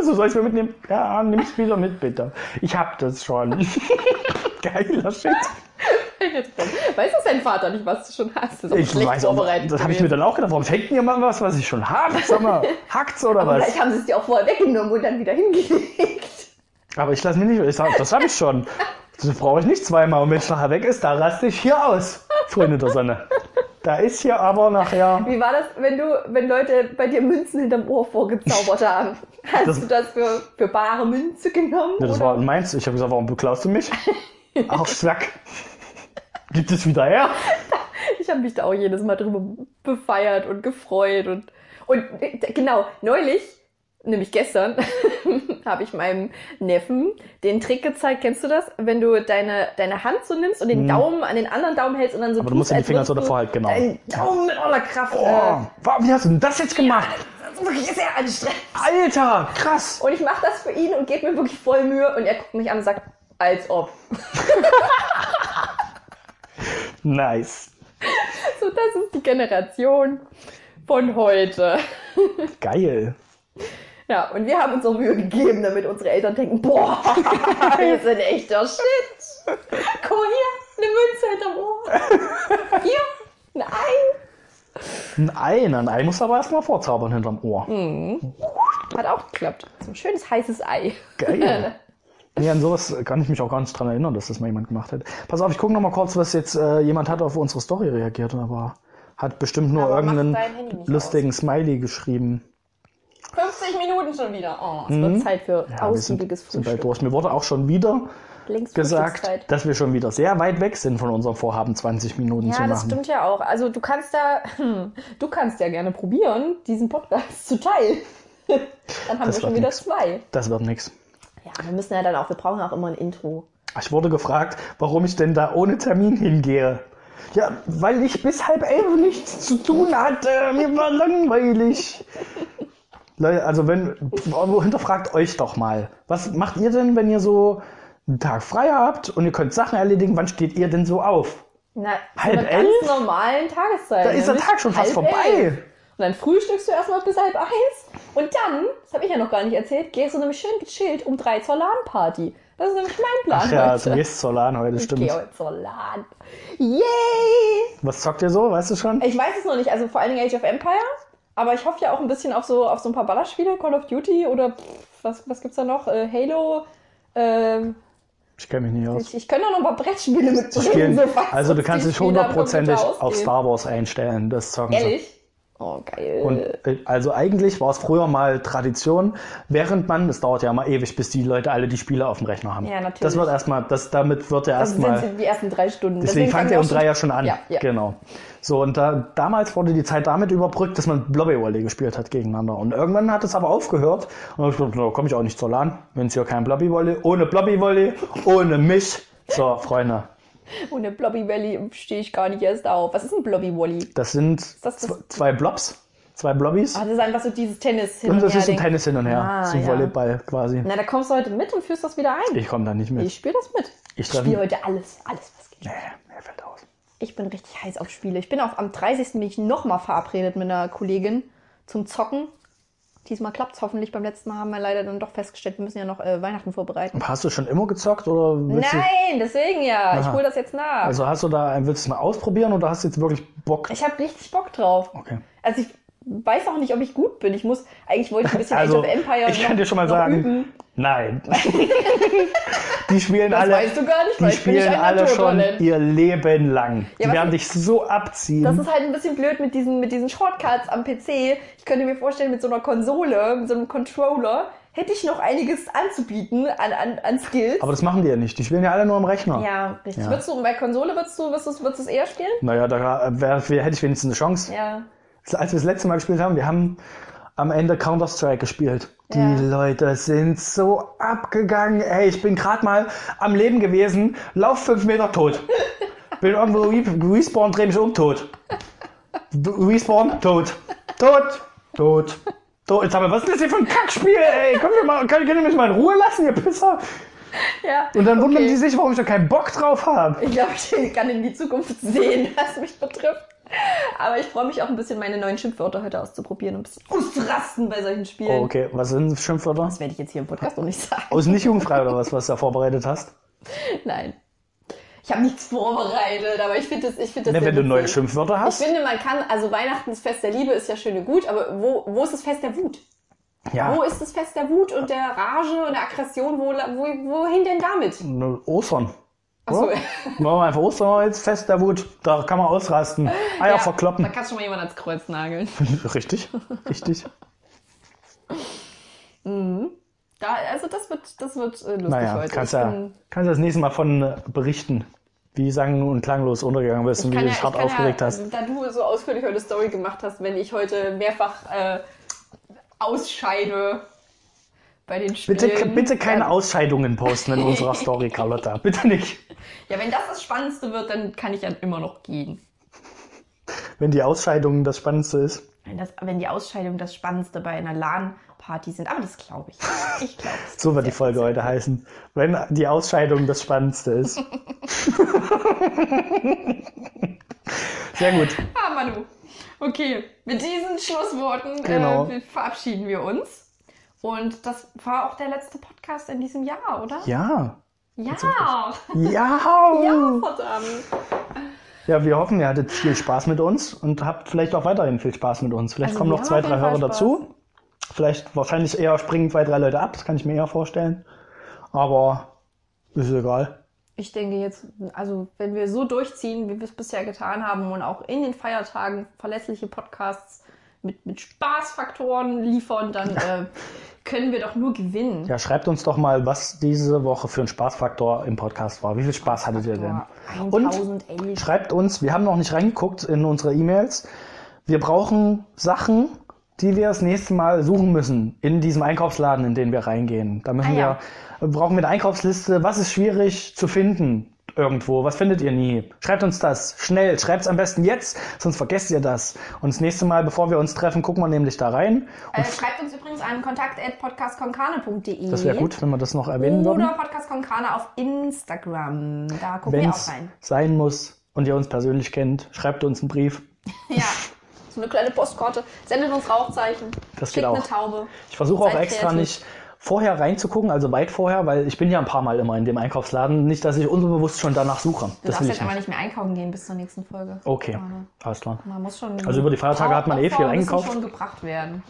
so soll ich mir mitnehmen? Ja, nimm's wieder mit, bitte. Ich hab das schon. Geiler Shit. Weißt du dein Vater nicht, was du schon hast? Das Ich weiß auch, das habe ich mir dann auch gedacht. Warum schenkt ihr mal was, was ich schon habe? Sag mal, hackt's oder Aber was? vielleicht haben sie es dir auch vorher weggenommen und dann wieder hingelegt. Aber ich lasse mich nicht, ich sag, das habe ich schon. Das brauche ich nicht zweimal. Und wenn es nachher weg ist, da raste ich hier aus. Freunde der Sonne. Da ist hier aber nachher. Wie war das, wenn du, wenn Leute bei dir Münzen hinterm Ohr vorgezaubert haben? Hast Das- du das für, für bare Münze genommen? Ja, das oder? war meins. Ich habe gesagt, warum beklaust du mich? Arschsack. Gibt es wieder her? Ich habe mich da auch jedes Mal drüber befeiert und gefreut und und äh, genau neulich, nämlich gestern, habe ich meinem Neffen den Trick gezeigt. Kennst du das? Wenn du deine deine Hand so nimmst und den Daumen an den anderen Daumen hältst und dann so Hm. Aber du musst ja die als Finger so davor halt, genau. Deinen Daumen mit aller Kraft. Oh, Äh, wie hast du denn das jetzt gemacht? das ist wirklich sehr anstrengend. Alter, krass. Und ich mache das für ihn und gebe mir wirklich voll Mühe und er guckt mich an und sagt, als ob. Nice. So, das ist die Generation von heute. Geil. Ja, und wir haben uns auch Mühe gegeben, damit unsere Eltern denken, boah, wir sind echter Shit. Guck mal hier, eine Münze hinterm Ohr. Hier, ein Ei. Ein Ei, ein Ei muss aber erstmal vorzaubern hinterm Ohr. Hat auch geklappt. So ein schönes heißes Ei. Geil. Nee, an sowas kann ich mich auch gar nicht dran erinnern, dass das mal jemand gemacht hat. Pass auf, ich gucke noch mal kurz, was jetzt äh, jemand hat auf unsere Story reagiert, aber hat bestimmt nur Aber irgendeinen lustigen Smiley geschrieben. 50 Minuten schon wieder. Oh. Es wird Zeit für Ja, sind, ausgiebiges sind Frühstück. durch. Mir wurde auch schon wieder gesagt, dass wir schon wieder sehr weit weg sind von unserem Vorhaben, 20 Minuten zu Ja, machen. das stimmt ja auch. Also du kannst da, hm, du kannst ja gerne probieren, diesen Podcast zu teilen. Dann haben Das wir schon wieder nix. zwei. Das wird nix. Ja, wir müssen ja dann auch, wir brauchen auch immer ein Intro. Ich wurde gefragt, warum ich denn da ohne Termin hingehe. Ja, weil ich bis halb elf nichts zu tun hatte. Mir war langweilig. Leute, also wenn, hinterfragt euch doch mal. Was macht ihr denn, wenn ihr so einen Tag frei habt und ihr könnt Sachen erledigen? Wann steht ihr denn so auf? Na, Halb elf? ganz normalen Tageszeit. Da ist der Tag schon fast vorbei. elf. Und dann frühstückst du erstmal bis halb eins. Und dann, das habe ich ja noch gar nicht erzählt, gehst du nämlich schön gechillt um drei zur LAN-Party. Das ist nämlich mein Plan Ach ja, heute. du gehst zur LAN heute, ich gehe stimmt. heute zur LAN. Yay! Was zockt ihr so, weißt du schon? Ich weiß es noch nicht, also vor allen Dingen Age of Empires. Aber ich hoffe ja auch ein bisschen auf so, auf so ein paar Ballerspiele, Call of Duty oder pff, was, was gibt's da noch? Äh, Halo. Ähm, Ich kenne mich nicht aus. ich, ich könnte auch noch ein paar Brettspiele mitbringen. spielen, so also du kannst dich hundertprozentig auf. Star Wars einstellen, das zocken. Ehrlich? Oh, geil. Und äh, also eigentlich war es früher mal Tradition, während man, das dauert ja mal ewig, bis die Leute alle die Spiele auf dem Rechner haben. Ja, natürlich. Das wird erstmal, das damit wird ja das sind erstmal. die ersten drei Stunden. Deswegen fangt fangen ihr wir um drei ja schon an. Ja, ja. Genau. So, und da, damals wurde die Zeit damit überbrückt, dass man Blobby Volley gespielt hat gegeneinander. Und irgendwann hat es aber aufgehört. Und dann ich gedacht, da komme ich auch nicht zur LAN, wenn es hier kein Blobby Volley, ohne Blobby Volley, ohne mich. So, Freunde, Ohne Blobby Valley stehe ich gar nicht erst auf. Was ist ein Blobby Wally? das sind das das- zw- zwei Blobs, zwei Blobbys. Ah, das ist einfach so dieses Tennis hin und das her ist ein. Tennis hin und her. Ah, so ein ja. Volleyball quasi. Na, da kommst du heute mit und führst das wieder ein. Ich komme da nicht mit. Ich spiele das mit. Ich Ich spiele heute alles, alles, was geht. Nee, mir fällt aus. Ich bin richtig heiß auf Spiele. Ich bin auch am 30. bin ich nochmal verabredet mit einer Kollegin zum Zocken. Diesmal klappt es hoffentlich. Beim letzten Mal haben wir leider dann doch festgestellt, wir müssen ja noch äh, Weihnachten vorbereiten. Hast du schon immer gezockt oder Nein, deswegen ja. Ich Aha. hole das jetzt nach. also hast du da, willst du mal ausprobieren oder hast du jetzt wirklich Bock? ich habe richtig Bock drauf. Okay. Also ich weiß auch nicht, ob ich gut bin. Ich muss, eigentlich wollte ich ein bisschen Also, Age of Empire ich noch, kann dir schon mal sagen, üben. Nein. die spielen Das alle, weißt du gar nicht, die spielen alle schon ihr Leben lang. Die Ja, was werden ich- dich so abziehen. Das ist halt ein bisschen blöd mit diesen, mit diesen Shortcuts am PC. Ich könnte mir vorstellen, mit so einer Konsole, mit so einem Controller, hätte ich noch einiges anzubieten an, an, an Skills. Aber das machen die ja nicht. Die spielen ja alle nur am Rechner. ja, richtig. Ja. Würdest du bei Konsole würdest du, würdest du, würdest du es eher spielen? Naja, da wär, wär, hätte ich wenigstens eine Chance. Ja. Als wir das letzte Mal gespielt haben, wir haben am Ende Counter-Strike gespielt. Die Ja. Leute sind so abgegangen. Ey, ich bin gerade mal am Leben gewesen, lauf fünf Meter tot. Bin irgendwo re- respawn, dreh mich um, tot. Respawn, tot. Tot, tot, tot. Jetzt haben wir, was ist das hier für ein Kackspiel, ey? Könnt ihr, mal, könnt ihr mich mal in Ruhe lassen, ihr Pisser? ja. Und dann wundern Okay. die sich, warum ich da keinen Bock drauf habe. Ich glaube, ich kann in die Zukunft sehen, was mich betrifft. Aber ich freue mich auch ein bisschen, meine neuen Schimpfwörter heute auszuprobieren und ein bisschen auszurasten bei solchen Spielen. Oh, okay, was sind Schimpfwörter? Das werde ich jetzt hier im Podcast noch nicht sagen. Aus nicht jugendfrei oder was, was du da vorbereitet hast? Nein. Ich habe nichts vorbereitet, aber ich finde das, ich finde das Ne, wenn du neue. Schimpfwörter Ich hast. finde, man kann, also Weihnachten ist Fest der Liebe, ist ja schön und gut, aber wo, wo ist das Fest der Wut? Ja. Wo ist das Fest der Wut und der Rage und der Aggression? Wo, wo, wohin denn damit? Ostern. Achso, Ja? Machen wir einfach Osterholz, Fest der Wut, da kann man ausrasten. Eier Da verkloppen. kannst du schon mal jemand ans Kreuz nageln. Richtig, richtig. Da, also das wird, das wird äh, lustig Naja, heute. kannst ja, bin- kannst ja das nächste Mal von äh, berichten, wie sang- und klanglos untergegangen bist und wie du ja- dich hart aufgeregt ja, hast. Da du so ausführlich heute Story gemacht hast, wenn ich heute mehrfach äh, ausscheide bei den Spielen. Bitte, bitte keine dann, Ausscheidungen posten in unserer Story, Carlotta. Bitte nicht. Ja, wenn das das Spannendste wird, dann kann ich ja immer noch gehen. Wenn die Ausscheidung das Spannendste ist. Wenn, das, wenn die Ausscheidungen das Spannendste bei einer LAN-Party sind. Aber das glaube ich. Ich glaube es. So wird die Folge heute heißen. Wenn die Ausscheidung das Spannendste ist. Sehr gut. Ah, Manu. Okay, mit diesen Schlussworten Genau. äh, verabschieden wir uns. Und das war auch der letzte Podcast in diesem Jahr, oder? Ja. Ja. Ja. Ja, verdammt. Ja, wir hoffen, ihr hattet viel Spaß mit uns und habt vielleicht auch weiterhin viel Spaß mit uns. Vielleicht Also kommen noch zwei, drei Hörer Spaß. dazu. Vielleicht wahrscheinlich eher springen zwei, drei Leute ab, das kann ich mir eher vorstellen. Aber ist egal. Ich denke jetzt, also wenn wir so durchziehen, wie wir es bisher getan haben und auch in den Feiertagen verlässliche Podcasts mit, mit Spaßfaktoren liefern, dann äh, können wir doch nur gewinnen. Ja, schreibt uns doch mal, was diese Woche für ein Spaßfaktor im Podcast war. Wie viel Spaß hattet ihr denn? Und 1011. schreibt uns, wir haben noch nicht reingeguckt in unsere E-Mails. Wir brauchen Sachen, die wir das nächste Mal suchen müssen in diesem Einkaufsladen, in den wir reingehen. Da müssen Ah, ja. wir, brauchen wir eine Einkaufsliste. Was ist schwierig zu finden irgendwo? Was findet ihr nie? Schreibt uns das schnell. Schreibt es am besten jetzt, sonst vergesst ihr das. Und das nächste Mal, bevor wir uns treffen, gucken wir nämlich da rein. Äh, schreibt uns übrigens an kontakt.podcastkonkane.de Das wäre gut, wenn wir das noch erwähnen würden. Oder Podcast Konkane auf Instagram. Da gucken wir Wenn auch es rein. sein muss und ihr uns persönlich kennt, schreibt uns einen Brief. Ja. So eine kleine Postkarte. Sendet uns Rauchzeichen. Das geht auch. eine Taube. Ich versuche auch extra kreativ. nicht vorher reinzugucken, also weit vorher, weil ich bin ja ein paar Mal immer in dem Einkaufsladen. Nicht, dass ich unbewusst schon danach suche. Du Das darfst jetzt aber nicht. mehr einkaufen gehen bis zur nächsten Folge. Okay, Arne. alles klar. Man muss schon. Also über die Feiertage hat man eh viel eingekauft. schon gebracht werden.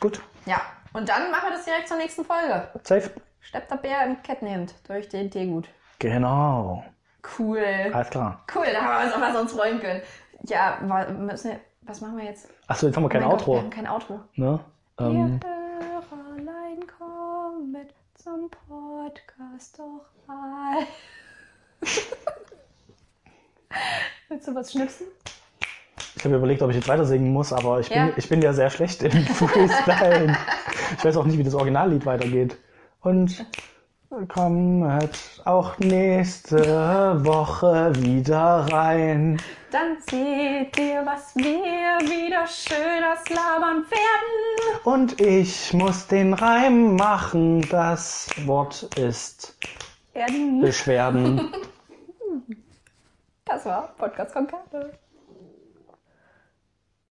Gut, Ja. Und dann machen wir das direkt zur nächsten Folge. safe. Steppt der Bär im Kettenhemd durch den Teegut. Genau, Cool. alles klar. Cool, da haben wir uns auf was uns freuen können. Ja, müssen wir, was machen wir jetzt? Achso, jetzt haben wir kein Gott, Outro. wir haben kein Outro. Ne? Ähm, Hörerlein kommet zum Podcast doch mal. Willst du was schnipsen? ich habe überlegt, ob ich jetzt weiter singen muss, aber ich bin, Ja. ich bin ja sehr schlecht im Freestyle. ich weiß auch nicht, wie das Originallied weitergeht. Und kommt auch nächste Woche wieder rein. Dann seht ihr, was wir wieder schönes labern werden. Und ich muss den Reim machen. Das Wort ist werden. Beschwerden. Das war Podcast Konkate.